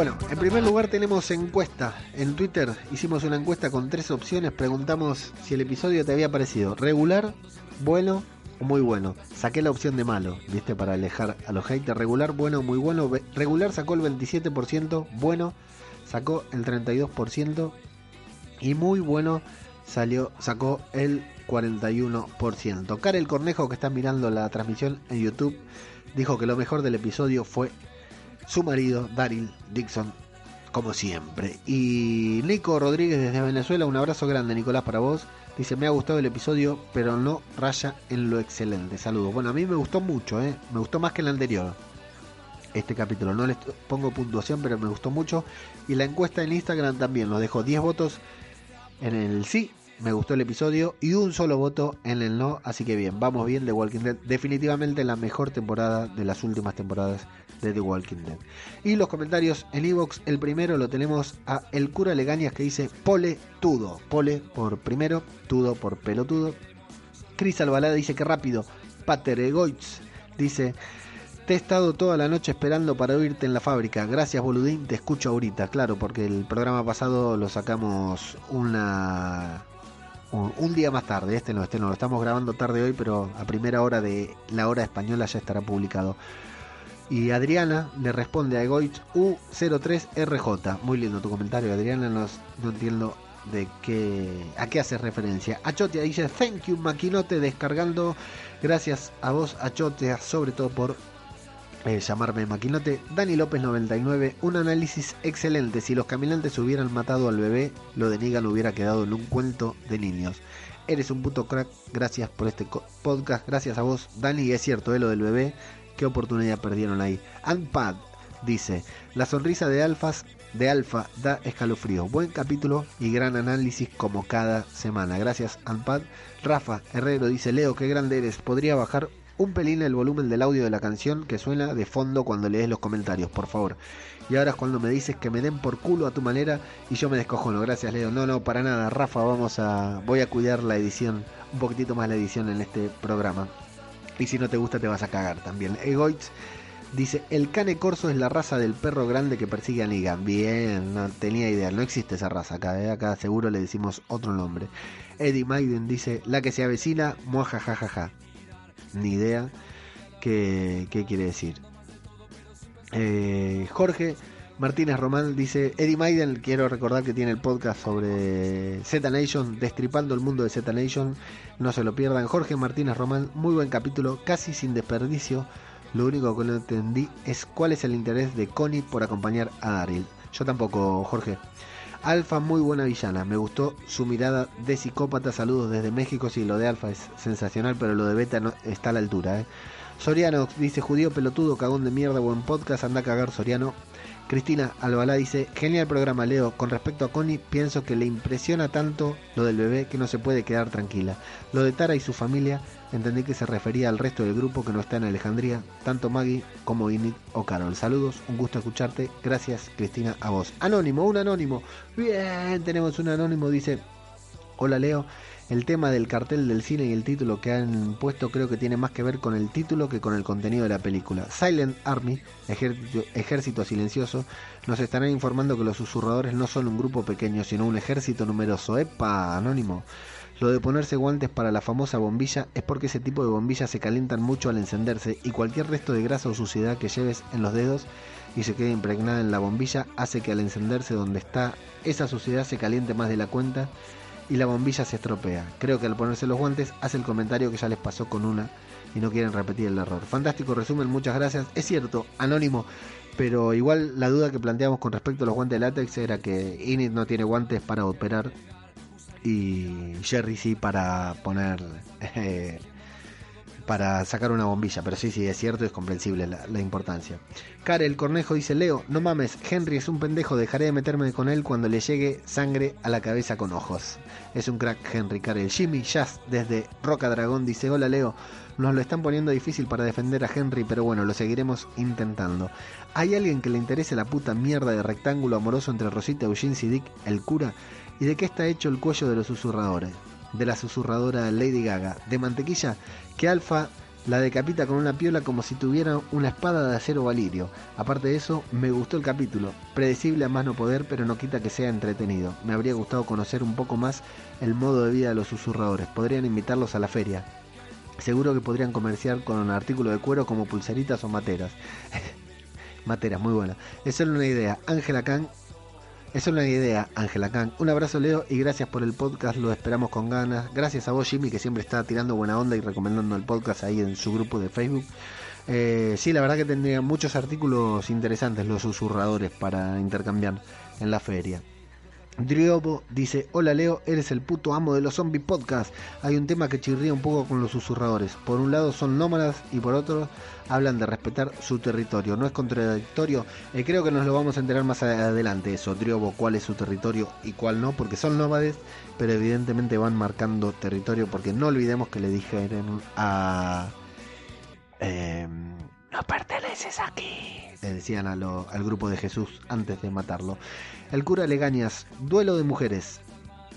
Bueno, en primer lugar tenemos encuesta. En Twitter hicimos una encuesta con tres opciones. Preguntamos si el episodio te había parecido regular, bueno o muy bueno. Saqué la opción de malo, viste, para alejar a los haters. Regular, bueno, muy bueno. Regular sacó el 27%, bueno sacó el 32% y muy bueno salió, sacó el 41%. Karel Cornejo, que está mirando la transmisión en YouTube, dijo que lo mejor del episodio fue su marido, Daryl Dixon, como siempre. Y Nico Rodríguez desde Venezuela, un abrazo grande, Nicolás, para vos. Dice, me ha gustado el episodio, pero no raya en lo excelente. Saludos. Bueno, a mí me gustó mucho, ¿eh? Me gustó más que el anterior. Este capítulo. No les pongo puntuación, pero me gustó mucho. Y la encuesta en Instagram también. Nos dejó 10 votos en el sí. Me gustó el episodio. Y un solo voto en el no. Así que bien, vamos bien de Walking Dead. Definitivamente la mejor temporada de las últimas temporadas de The Walking Dead. Y los comentarios en Evox, el primero lo tenemos a El Cura Legañas que dice Pole Tudo. Pole por primero, Tudo por pelotudo. Cris Albalada dice que rápido. Pater Egoitz dice te he estado toda la noche esperando para oírte en la fábrica. Gracias, boludín. Te escucho ahorita, claro, porque el programa pasado lo sacamos una un, día más tarde. Este no, este no, lo estamos grabando tarde hoy, pero a primera hora de la hora española ya estará publicado. Y Adriana le responde a Egoich U03RJ. Muy lindo tu comentario, Adriana. No, no entiendo de qué a qué hace referencia. Achotea dice thank you maquinote descargando. Gracias a vos Achotea sobre todo por eh, llamarme maquinote. Dani López 99, un análisis excelente. Si los caminantes hubieran matado al bebé, lo de Negan hubiera quedado en un cuento de niños. Eres un puto crack, gracias por este podcast, gracias a vos Dani, es cierto, eh, lo del bebé qué oportunidad perdieron ahí. Unpad dice, la sonrisa de Alfas de Alfa da escalofrío. Buen capítulo y gran análisis como cada semana. Gracias, Ampad. Rafa Herrero dice, Leo, qué grande eres. Podría bajar un pelín el volumen del audio de la canción que suena de fondo cuando lees los comentarios, por favor. Y ahora es cuando me dices que me den por culo a tu manera y yo me descojono. Gracias, Leo. No, no, para nada. Rafa, vamos a... Voy a cuidar la edición, un poquitito más la edición en este programa. Y si no te gusta te vas a cagar también. Egoitz Dice, el cane corso es la raza del perro grande que persigue a Negan. Bien, no tenía idea, no existe esa raza acá, ¿eh? acá seguro le decimos otro nombre. Eddie Maiden dice, la que se avecina, muajajajaja. Ni idea qué, qué quiere decir. Eh, Jorge Martínez Román dice, Eddie Maiden, quiero recordar que tiene el podcast sobre Z Nation, destripando el mundo de Z Nation, no se lo pierdan. Jorge Martínez Román, muy buen capítulo, casi sin desperdicio lo único que no entendí es cuál es el interés de Connie por acompañar a Daryl. Yo tampoco, Jorge. Alfa, muy buena villana. Me gustó su mirada de psicópata. Saludos desde México. Sí, lo de Alfa es sensacional, pero lo de Beta no, está a la altura. ¿eh? Soriano dice: Judío pelotudo, cagón de mierda, buen podcast. Anda a cagar, Soriano. Cristina Albalá dice: Genial programa, Leo. Con respecto a Connie, pienso que le impresiona tanto lo del bebé que no se puede quedar tranquila. Lo de Tara y su familia Entendí que se refería al resto del grupo que no está en Alejandría, tanto Maggie como Init o Carol. Saludos, un gusto escucharte. Gracias, Cristina, a vos. Anónimo, un anónimo. Bien, tenemos un anónimo, dice. Hola Leo, el tema del cartel del cine y el título que han puesto creo que tiene más que ver con el título que con el contenido de la película. Silent Army, ejército, silencioso, nos estarán informando que los susurradores no son un grupo pequeño, sino un ejército numeroso. ¡Epa! Anónimo. Lo de ponerse guantes para la famosa bombilla es porque ese tipo de bombillas se calientan mucho al encenderse y cualquier resto de grasa o suciedad que lleves en los dedos y se quede impregnada en la bombilla hace que al encenderse donde está esa suciedad se caliente más de la cuenta y la bombilla se estropea. Creo que al ponerse los guantes hace el comentario que ya les pasó con una y no quieren repetir el error. Fantástico resumen, muchas gracias. Es cierto, anónimo, pero igual la duda que planteamos con respecto a los guantes de látex era que Init no tiene guantes para operar y Jerry sí para poner eh, para sacar una bombilla, pero sí, sí, es cierto, es comprensible la, importancia. Karel Cornejo dice, Leo, no mames, Henry es un pendejo, dejaré de meterme con él cuando le llegue sangre a la cabeza con ojos. Es un crack Henry Karel. Jimmy Jazz desde Roca Dragón dice, hola Leo, nos lo están poniendo difícil para defender a Henry, pero bueno, lo seguiremos intentando. ¿Hay alguien que le interese la puta mierda de rectángulo amoroso entre Rosita, Eugene y Dick, el cura? ¿Y de qué está hecho el cuello de los susurradores? De la susurradora Lady Gaga. De mantequilla que Alfa la decapita con una piola como si tuviera una espada de acero valirio. Aparte de eso, me gustó el capítulo. Predecible a más no poder, pero no quita que sea entretenido. Me habría gustado conocer un poco más el modo de vida de los susurradores. Podrían invitarlos a la feria. Seguro que podrían comerciar con un artículo de cuero como pulseritas o materas. materas, muy buena. Es solo una idea. Ángela Khan es una idea, Ángela Kang. Un abrazo, Leo, y gracias por el podcast. Lo esperamos con ganas. Gracias a vos, Jimmy, que siempre está tirando buena onda y recomendando el podcast ahí en su grupo de Facebook. Eh, sí, la verdad que tendría muchos artículos interesantes los susurradores para intercambiar en la feria. Driobo dice, hola Leo, eres el puto amo de los zombie podcast. Hay un tema que chirría un poco con los susurradores. Por un lado son nómadas y por otro hablan de respetar su territorio. ¿No es contradictorio? Eh, creo que nos lo vamos a enterar más adelante eso, Driobo, cuál es su territorio y cuál no, porque son nómades, pero evidentemente van marcando territorio porque no olvidemos que le dijeron a... Eh, no perteneces aquí. Le decían al grupo de Jesús antes de matarlo. El cura Legañas, duelo de mujeres.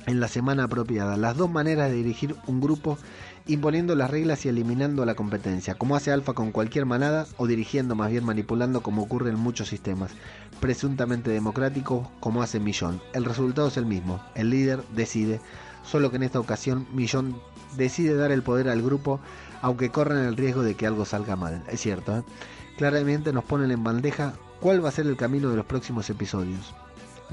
En la semana apropiada, las dos maneras de dirigir un grupo imponiendo las reglas y eliminando la competencia, como hace Alfa con cualquier manada o dirigiendo más bien manipulando como ocurre en muchos sistemas, presuntamente democráticos como hace Millón. El resultado es el mismo, el líder decide, solo que en esta ocasión Millón decide dar el poder al grupo aunque corran el riesgo de que algo salga mal. Es cierto, ¿eh? claramente nos ponen en bandeja cuál va a ser el camino de los próximos episodios.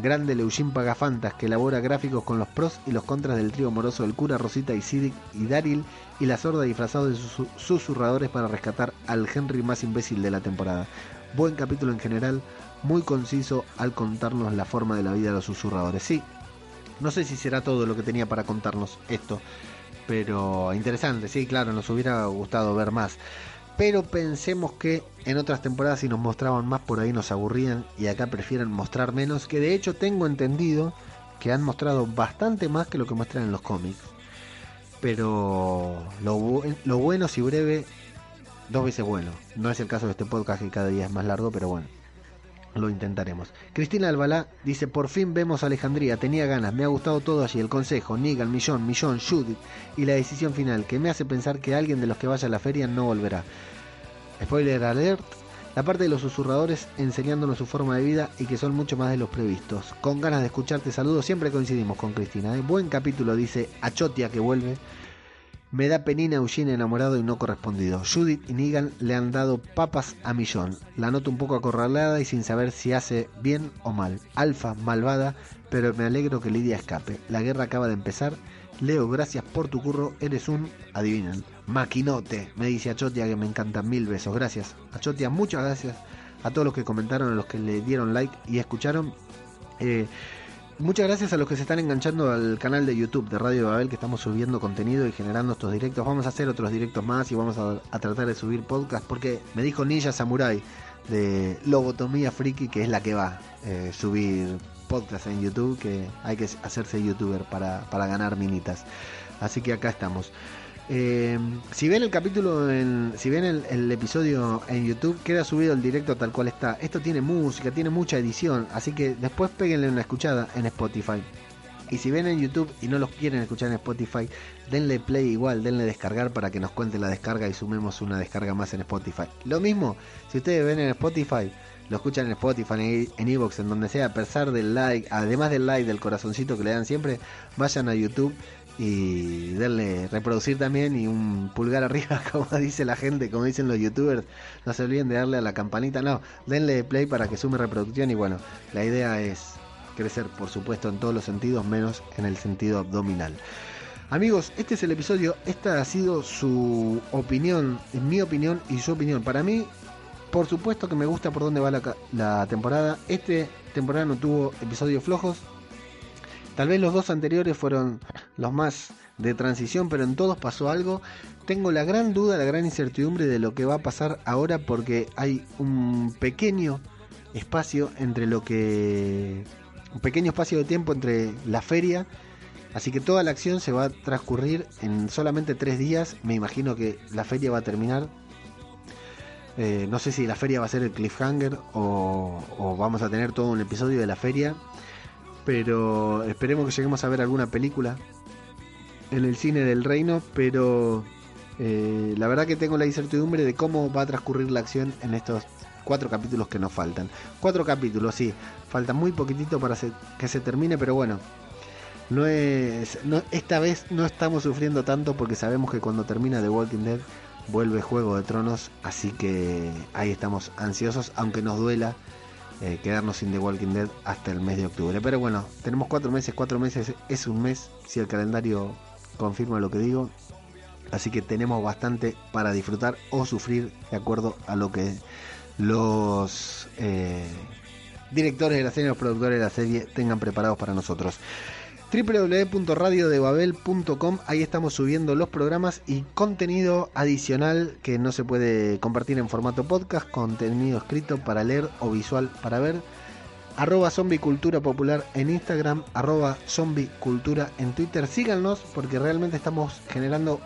Grande Leuchin Pagafantas que elabora gráficos con los pros y los contras del trío amoroso del cura Rosita y Sidic y Daryl y la sorda disfrazado de sus susurradores para rescatar al Henry más imbécil de la temporada. Buen capítulo en general, muy conciso al contarnos la forma de la vida de los susurradores. Sí, no sé si será todo lo que tenía para contarnos esto, pero interesante, sí, claro, nos hubiera gustado ver más. Pero pensemos que en otras temporadas si nos mostraban más por ahí nos aburrían y acá prefieren mostrar menos, que de hecho tengo entendido que han mostrado bastante más que lo que muestran en los cómics. Pero lo, bueno si breve, dos veces bueno. No es el caso de este podcast que cada día es más largo, pero bueno. Lo intentaremos. Cristina Albalá dice, por fin vemos a Alejandría, tenía ganas, me ha gustado todo allí, el consejo, Nigal, Millón, Millón, Judith y la decisión final, que me hace pensar que alguien de los que vaya a la feria no volverá. Spoiler alert, la parte de los susurradores enseñándonos su forma de vida y que son mucho más de los previstos. Con ganas de escucharte, saludos, siempre coincidimos con Cristina. ¿eh? Buen capítulo, dice Achotia que vuelve. Me da penina Eugene enamorado y no correspondido. Judith y Negan le han dado papas a Millón. La noto un poco acorralada y sin saber si hace bien o mal. Alfa, malvada, pero me alegro que Lidia escape. La guerra acaba de empezar. Leo, gracias por tu curro. Eres un, adivinen, maquinote. Me dice Achotia que me encantan mil besos. Gracias. Achotia, muchas gracias a todos los que comentaron, a los que le dieron like y escucharon. Eh, Muchas gracias a los que se están enganchando al canal de YouTube de Radio Babel que estamos subiendo contenido y generando estos directos. Vamos a hacer otros directos más y vamos a, tratar de subir podcast porque me dijo Ninja Samurai de Lobotomía Friki que es la que va eh, subir podcast en YouTube que hay que hacerse youtuber para, para ganar minitas. Así que acá estamos. Eh, si ven el capítulo, en, si ven el, episodio en YouTube, queda subido el directo tal cual está. Esto tiene música, tiene mucha edición, así que después péguenle una escuchada en Spotify. Y si ven en YouTube y no los quieren escuchar en Spotify, denle play igual, denle descargar para que nos cuente la descarga y sumemos una descarga más en Spotify. Lo mismo, si ustedes ven en Spotify, lo escuchan en Spotify, en Evox, en donde sea, a pesar del like, además del like, del corazoncito que le dan siempre, vayan a YouTube y darle reproducir también y un pulgar arriba, como dice la gente, como dicen los youtubers. No se olviden de darle a la campanita, no, denle play para que sume reproducción y bueno, la idea es crecer, por supuesto, en todos los sentidos, menos en el sentido abdominal. Amigos, este es el episodio, esta ha sido su opinión, mi opinión y su opinión. Para mí, por supuesto que me gusta por dónde va la, la temporada. Este temporada no tuvo episodios flojos, Tal vez los dos anteriores fueron los más de transición, pero en todos pasó algo. Tengo la gran duda, la gran incertidumbre de lo que va a pasar ahora porque hay un pequeño espacio entre lo que... un pequeño espacio de tiempo entre la feria. Así que toda la acción se va a transcurrir en solamente tres días. Me imagino que la feria va a terminar eh, no sé si la feria va a ser el cliffhanger o, o, vamos a tener todo un episodio de la feria pero esperemos que lleguemos a ver alguna película en el cine del reino, pero eh, la verdad que tengo la incertidumbre de cómo va a transcurrir la acción en estos cuatro capítulos que nos faltan. Cuatro capítulos, sí, falta muy poquitito para que se termine, pero bueno, no es, esta vez no estamos sufriendo tanto porque sabemos que cuando termina The Walking Dead vuelve Juego de Tronos, así que ahí estamos ansiosos, aunque nos duela eh, quedarnos sin The Walking Dead hasta el mes de octubre. Pero bueno, tenemos cuatro meses, cuatro meses es un mes, si el calendario confirma lo que digo. Así que tenemos bastante para disfrutar o sufrir de acuerdo a lo que los eh, directores de la serie, los productores de la serie tengan preparados para nosotros www.radiodebabel.com. Ahí estamos subiendo los programas y contenido adicional que no se puede compartir en formato podcast, contenido escrito para leer o visual para ver. Arroba Zombie Cultura Popular en Instagram, arroba Zombie Cultura en Twitter. Síganos porque realmente estamos generando,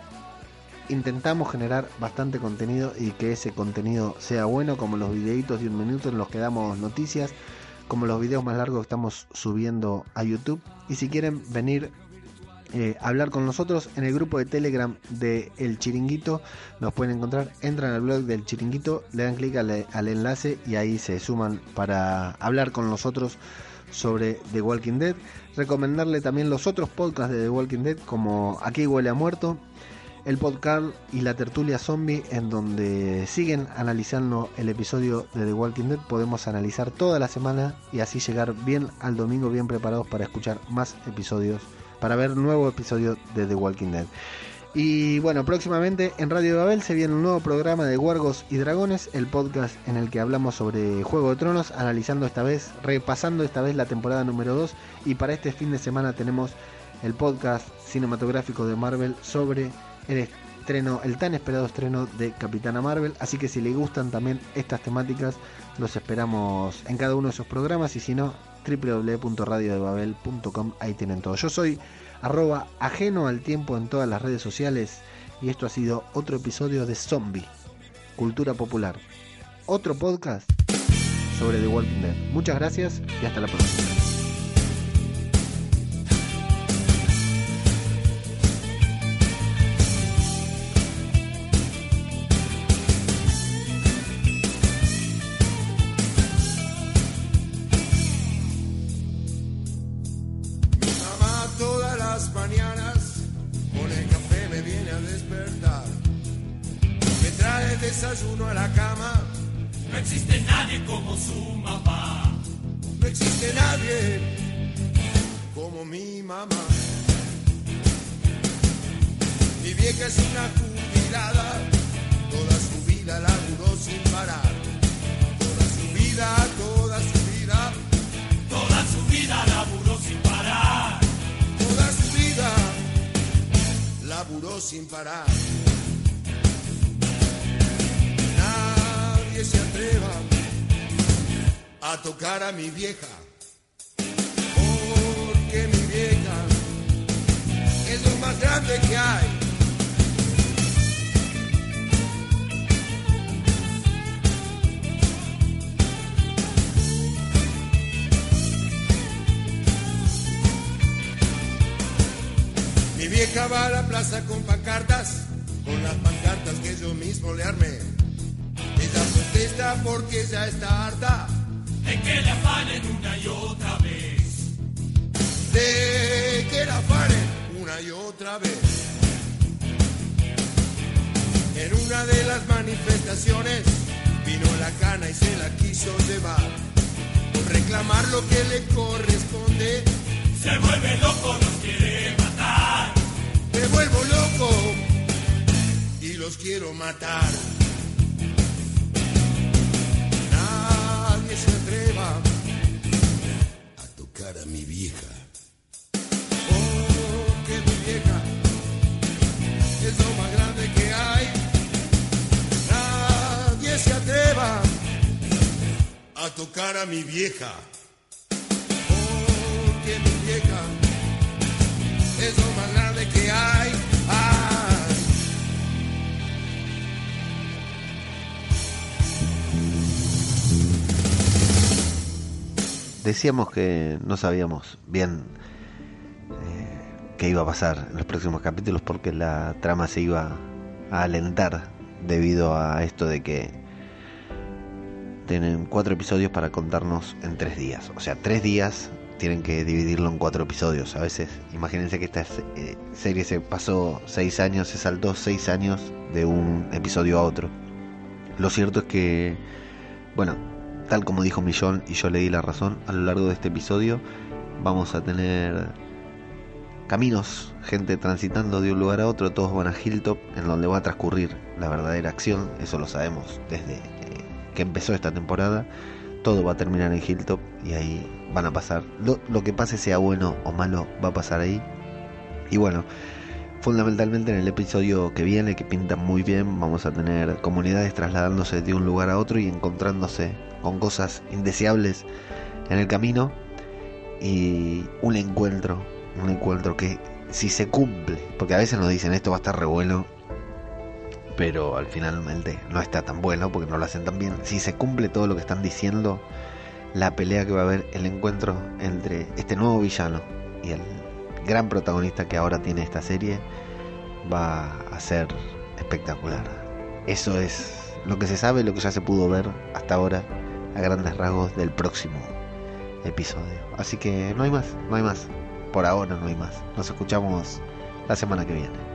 intentamos generar bastante contenido y que ese contenido sea bueno, como los videitos de un minuto en los que damos noticias como los videos más largos que estamos subiendo a YouTube. Y si quieren venir eh, hablar con nosotros en el grupo de Telegram de El Chiringuito, nos pueden encontrar, entran al blog del Chiringuito, le dan clic al, al enlace y ahí se suman para hablar con nosotros sobre The Walking Dead. Recomendarle también los otros podcasts de The Walking Dead como Aquí huele a muerto, el podcast y la tertulia zombie en donde siguen analizando el episodio de The Walking Dead. Podemos analizar toda la semana y así llegar bien al domingo bien preparados para escuchar más episodios, para ver nuevo episodio de The Walking Dead. Y bueno, próximamente en Radio Babel se viene un nuevo programa de Huargos y Dragones, el podcast en el que hablamos sobre Juego de Tronos, analizando esta vez, repasando esta vez la temporada número 2 y para este fin de semana tenemos el podcast cinematográfico de Marvel sobre estreno, el tan esperado estreno de Capitana Marvel. Así que si le gustan también estas temáticas, los esperamos en cada uno de esos programas. Y si no, www.radiodebabel.com, ahí tienen todo. Yo soy arroba ajeno al tiempo en todas las redes sociales. Y esto ha sido otro episodio de Zombie, Cultura Popular. Otro podcast sobre The Walking Dead. Muchas gracias y hasta la próxima. Desayuno a la cama. No existe nadie como su mamá. No existe nadie como mi mamá. Mi vieja es una jubilada, toda su vida laburó sin parar. Toda su vida, toda su vida, Toda su vida laburó sin parar. toda su vida laburó sin parar. Nadie se atreva a tocar a mi vieja, porque mi vieja es lo más grande que hay. Mi vieja va a la plaza con pancartas, con las pancartas que yo mismo le armé. Protesta porque ya está harta De que le afanen una y otra vez. de que la paren una y otra vez. En una de las manifestaciones vino la cana y se la quiso llevar. Por reclamar lo que le corresponde, Se vuelve loco, nos quiere matar. me vuelvo loco y los quiero matar. Tocar a mi vieja. Porque mi vieja es lo más grande que hay. Nadie se atreva a tocar a mi vieja. Porque mi vieja es lo Decíamos que no sabíamos bien eh, qué iba a pasar en los próximos capítulos porque la trama se iba a alentar debido a esto de que tienen cuatro episodios para contarnos en tres días. O sea, tres días tienen que dividirlo en cuatro episodios. A veces, imagínense que esta eh, serie se pasó seis años, se saltó seis años de un episodio a otro. Lo cierto es que, bueno, tal como dijo Millón y yo le di la razón, a lo largo de este episodio vamos a tener caminos, gente transitando de un lugar a otro, todos van a Hilltop, en donde va a transcurrir la verdadera acción, eso lo sabemos desde eh, que empezó esta temporada, todo va a terminar en Hilltop y ahí van a pasar, lo, lo que pase sea bueno o malo, va a pasar ahí. Y bueno, fundamentalmente en el episodio que viene, que pinta muy bien, vamos a tener comunidades trasladándose de un lugar a otro y encontrándose con cosas indeseables en el camino y un encuentro, un encuentro que si se cumple, porque a veces nos dicen esto va a estar re bueno, pero al finalmente no está tan bueno porque no lo hacen tan bien. Si se cumple todo lo que están diciendo, la pelea que va a haber, el encuentro entre este nuevo villano y el gran protagonista que ahora tiene esta serie, va a ser espectacular. Eso es lo que se sabe, lo que ya se pudo ver hasta ahora a grandes rasgos del próximo episodio. Así que no hay más, no hay más. Por ahora no hay más. Nos escuchamos la semana que viene.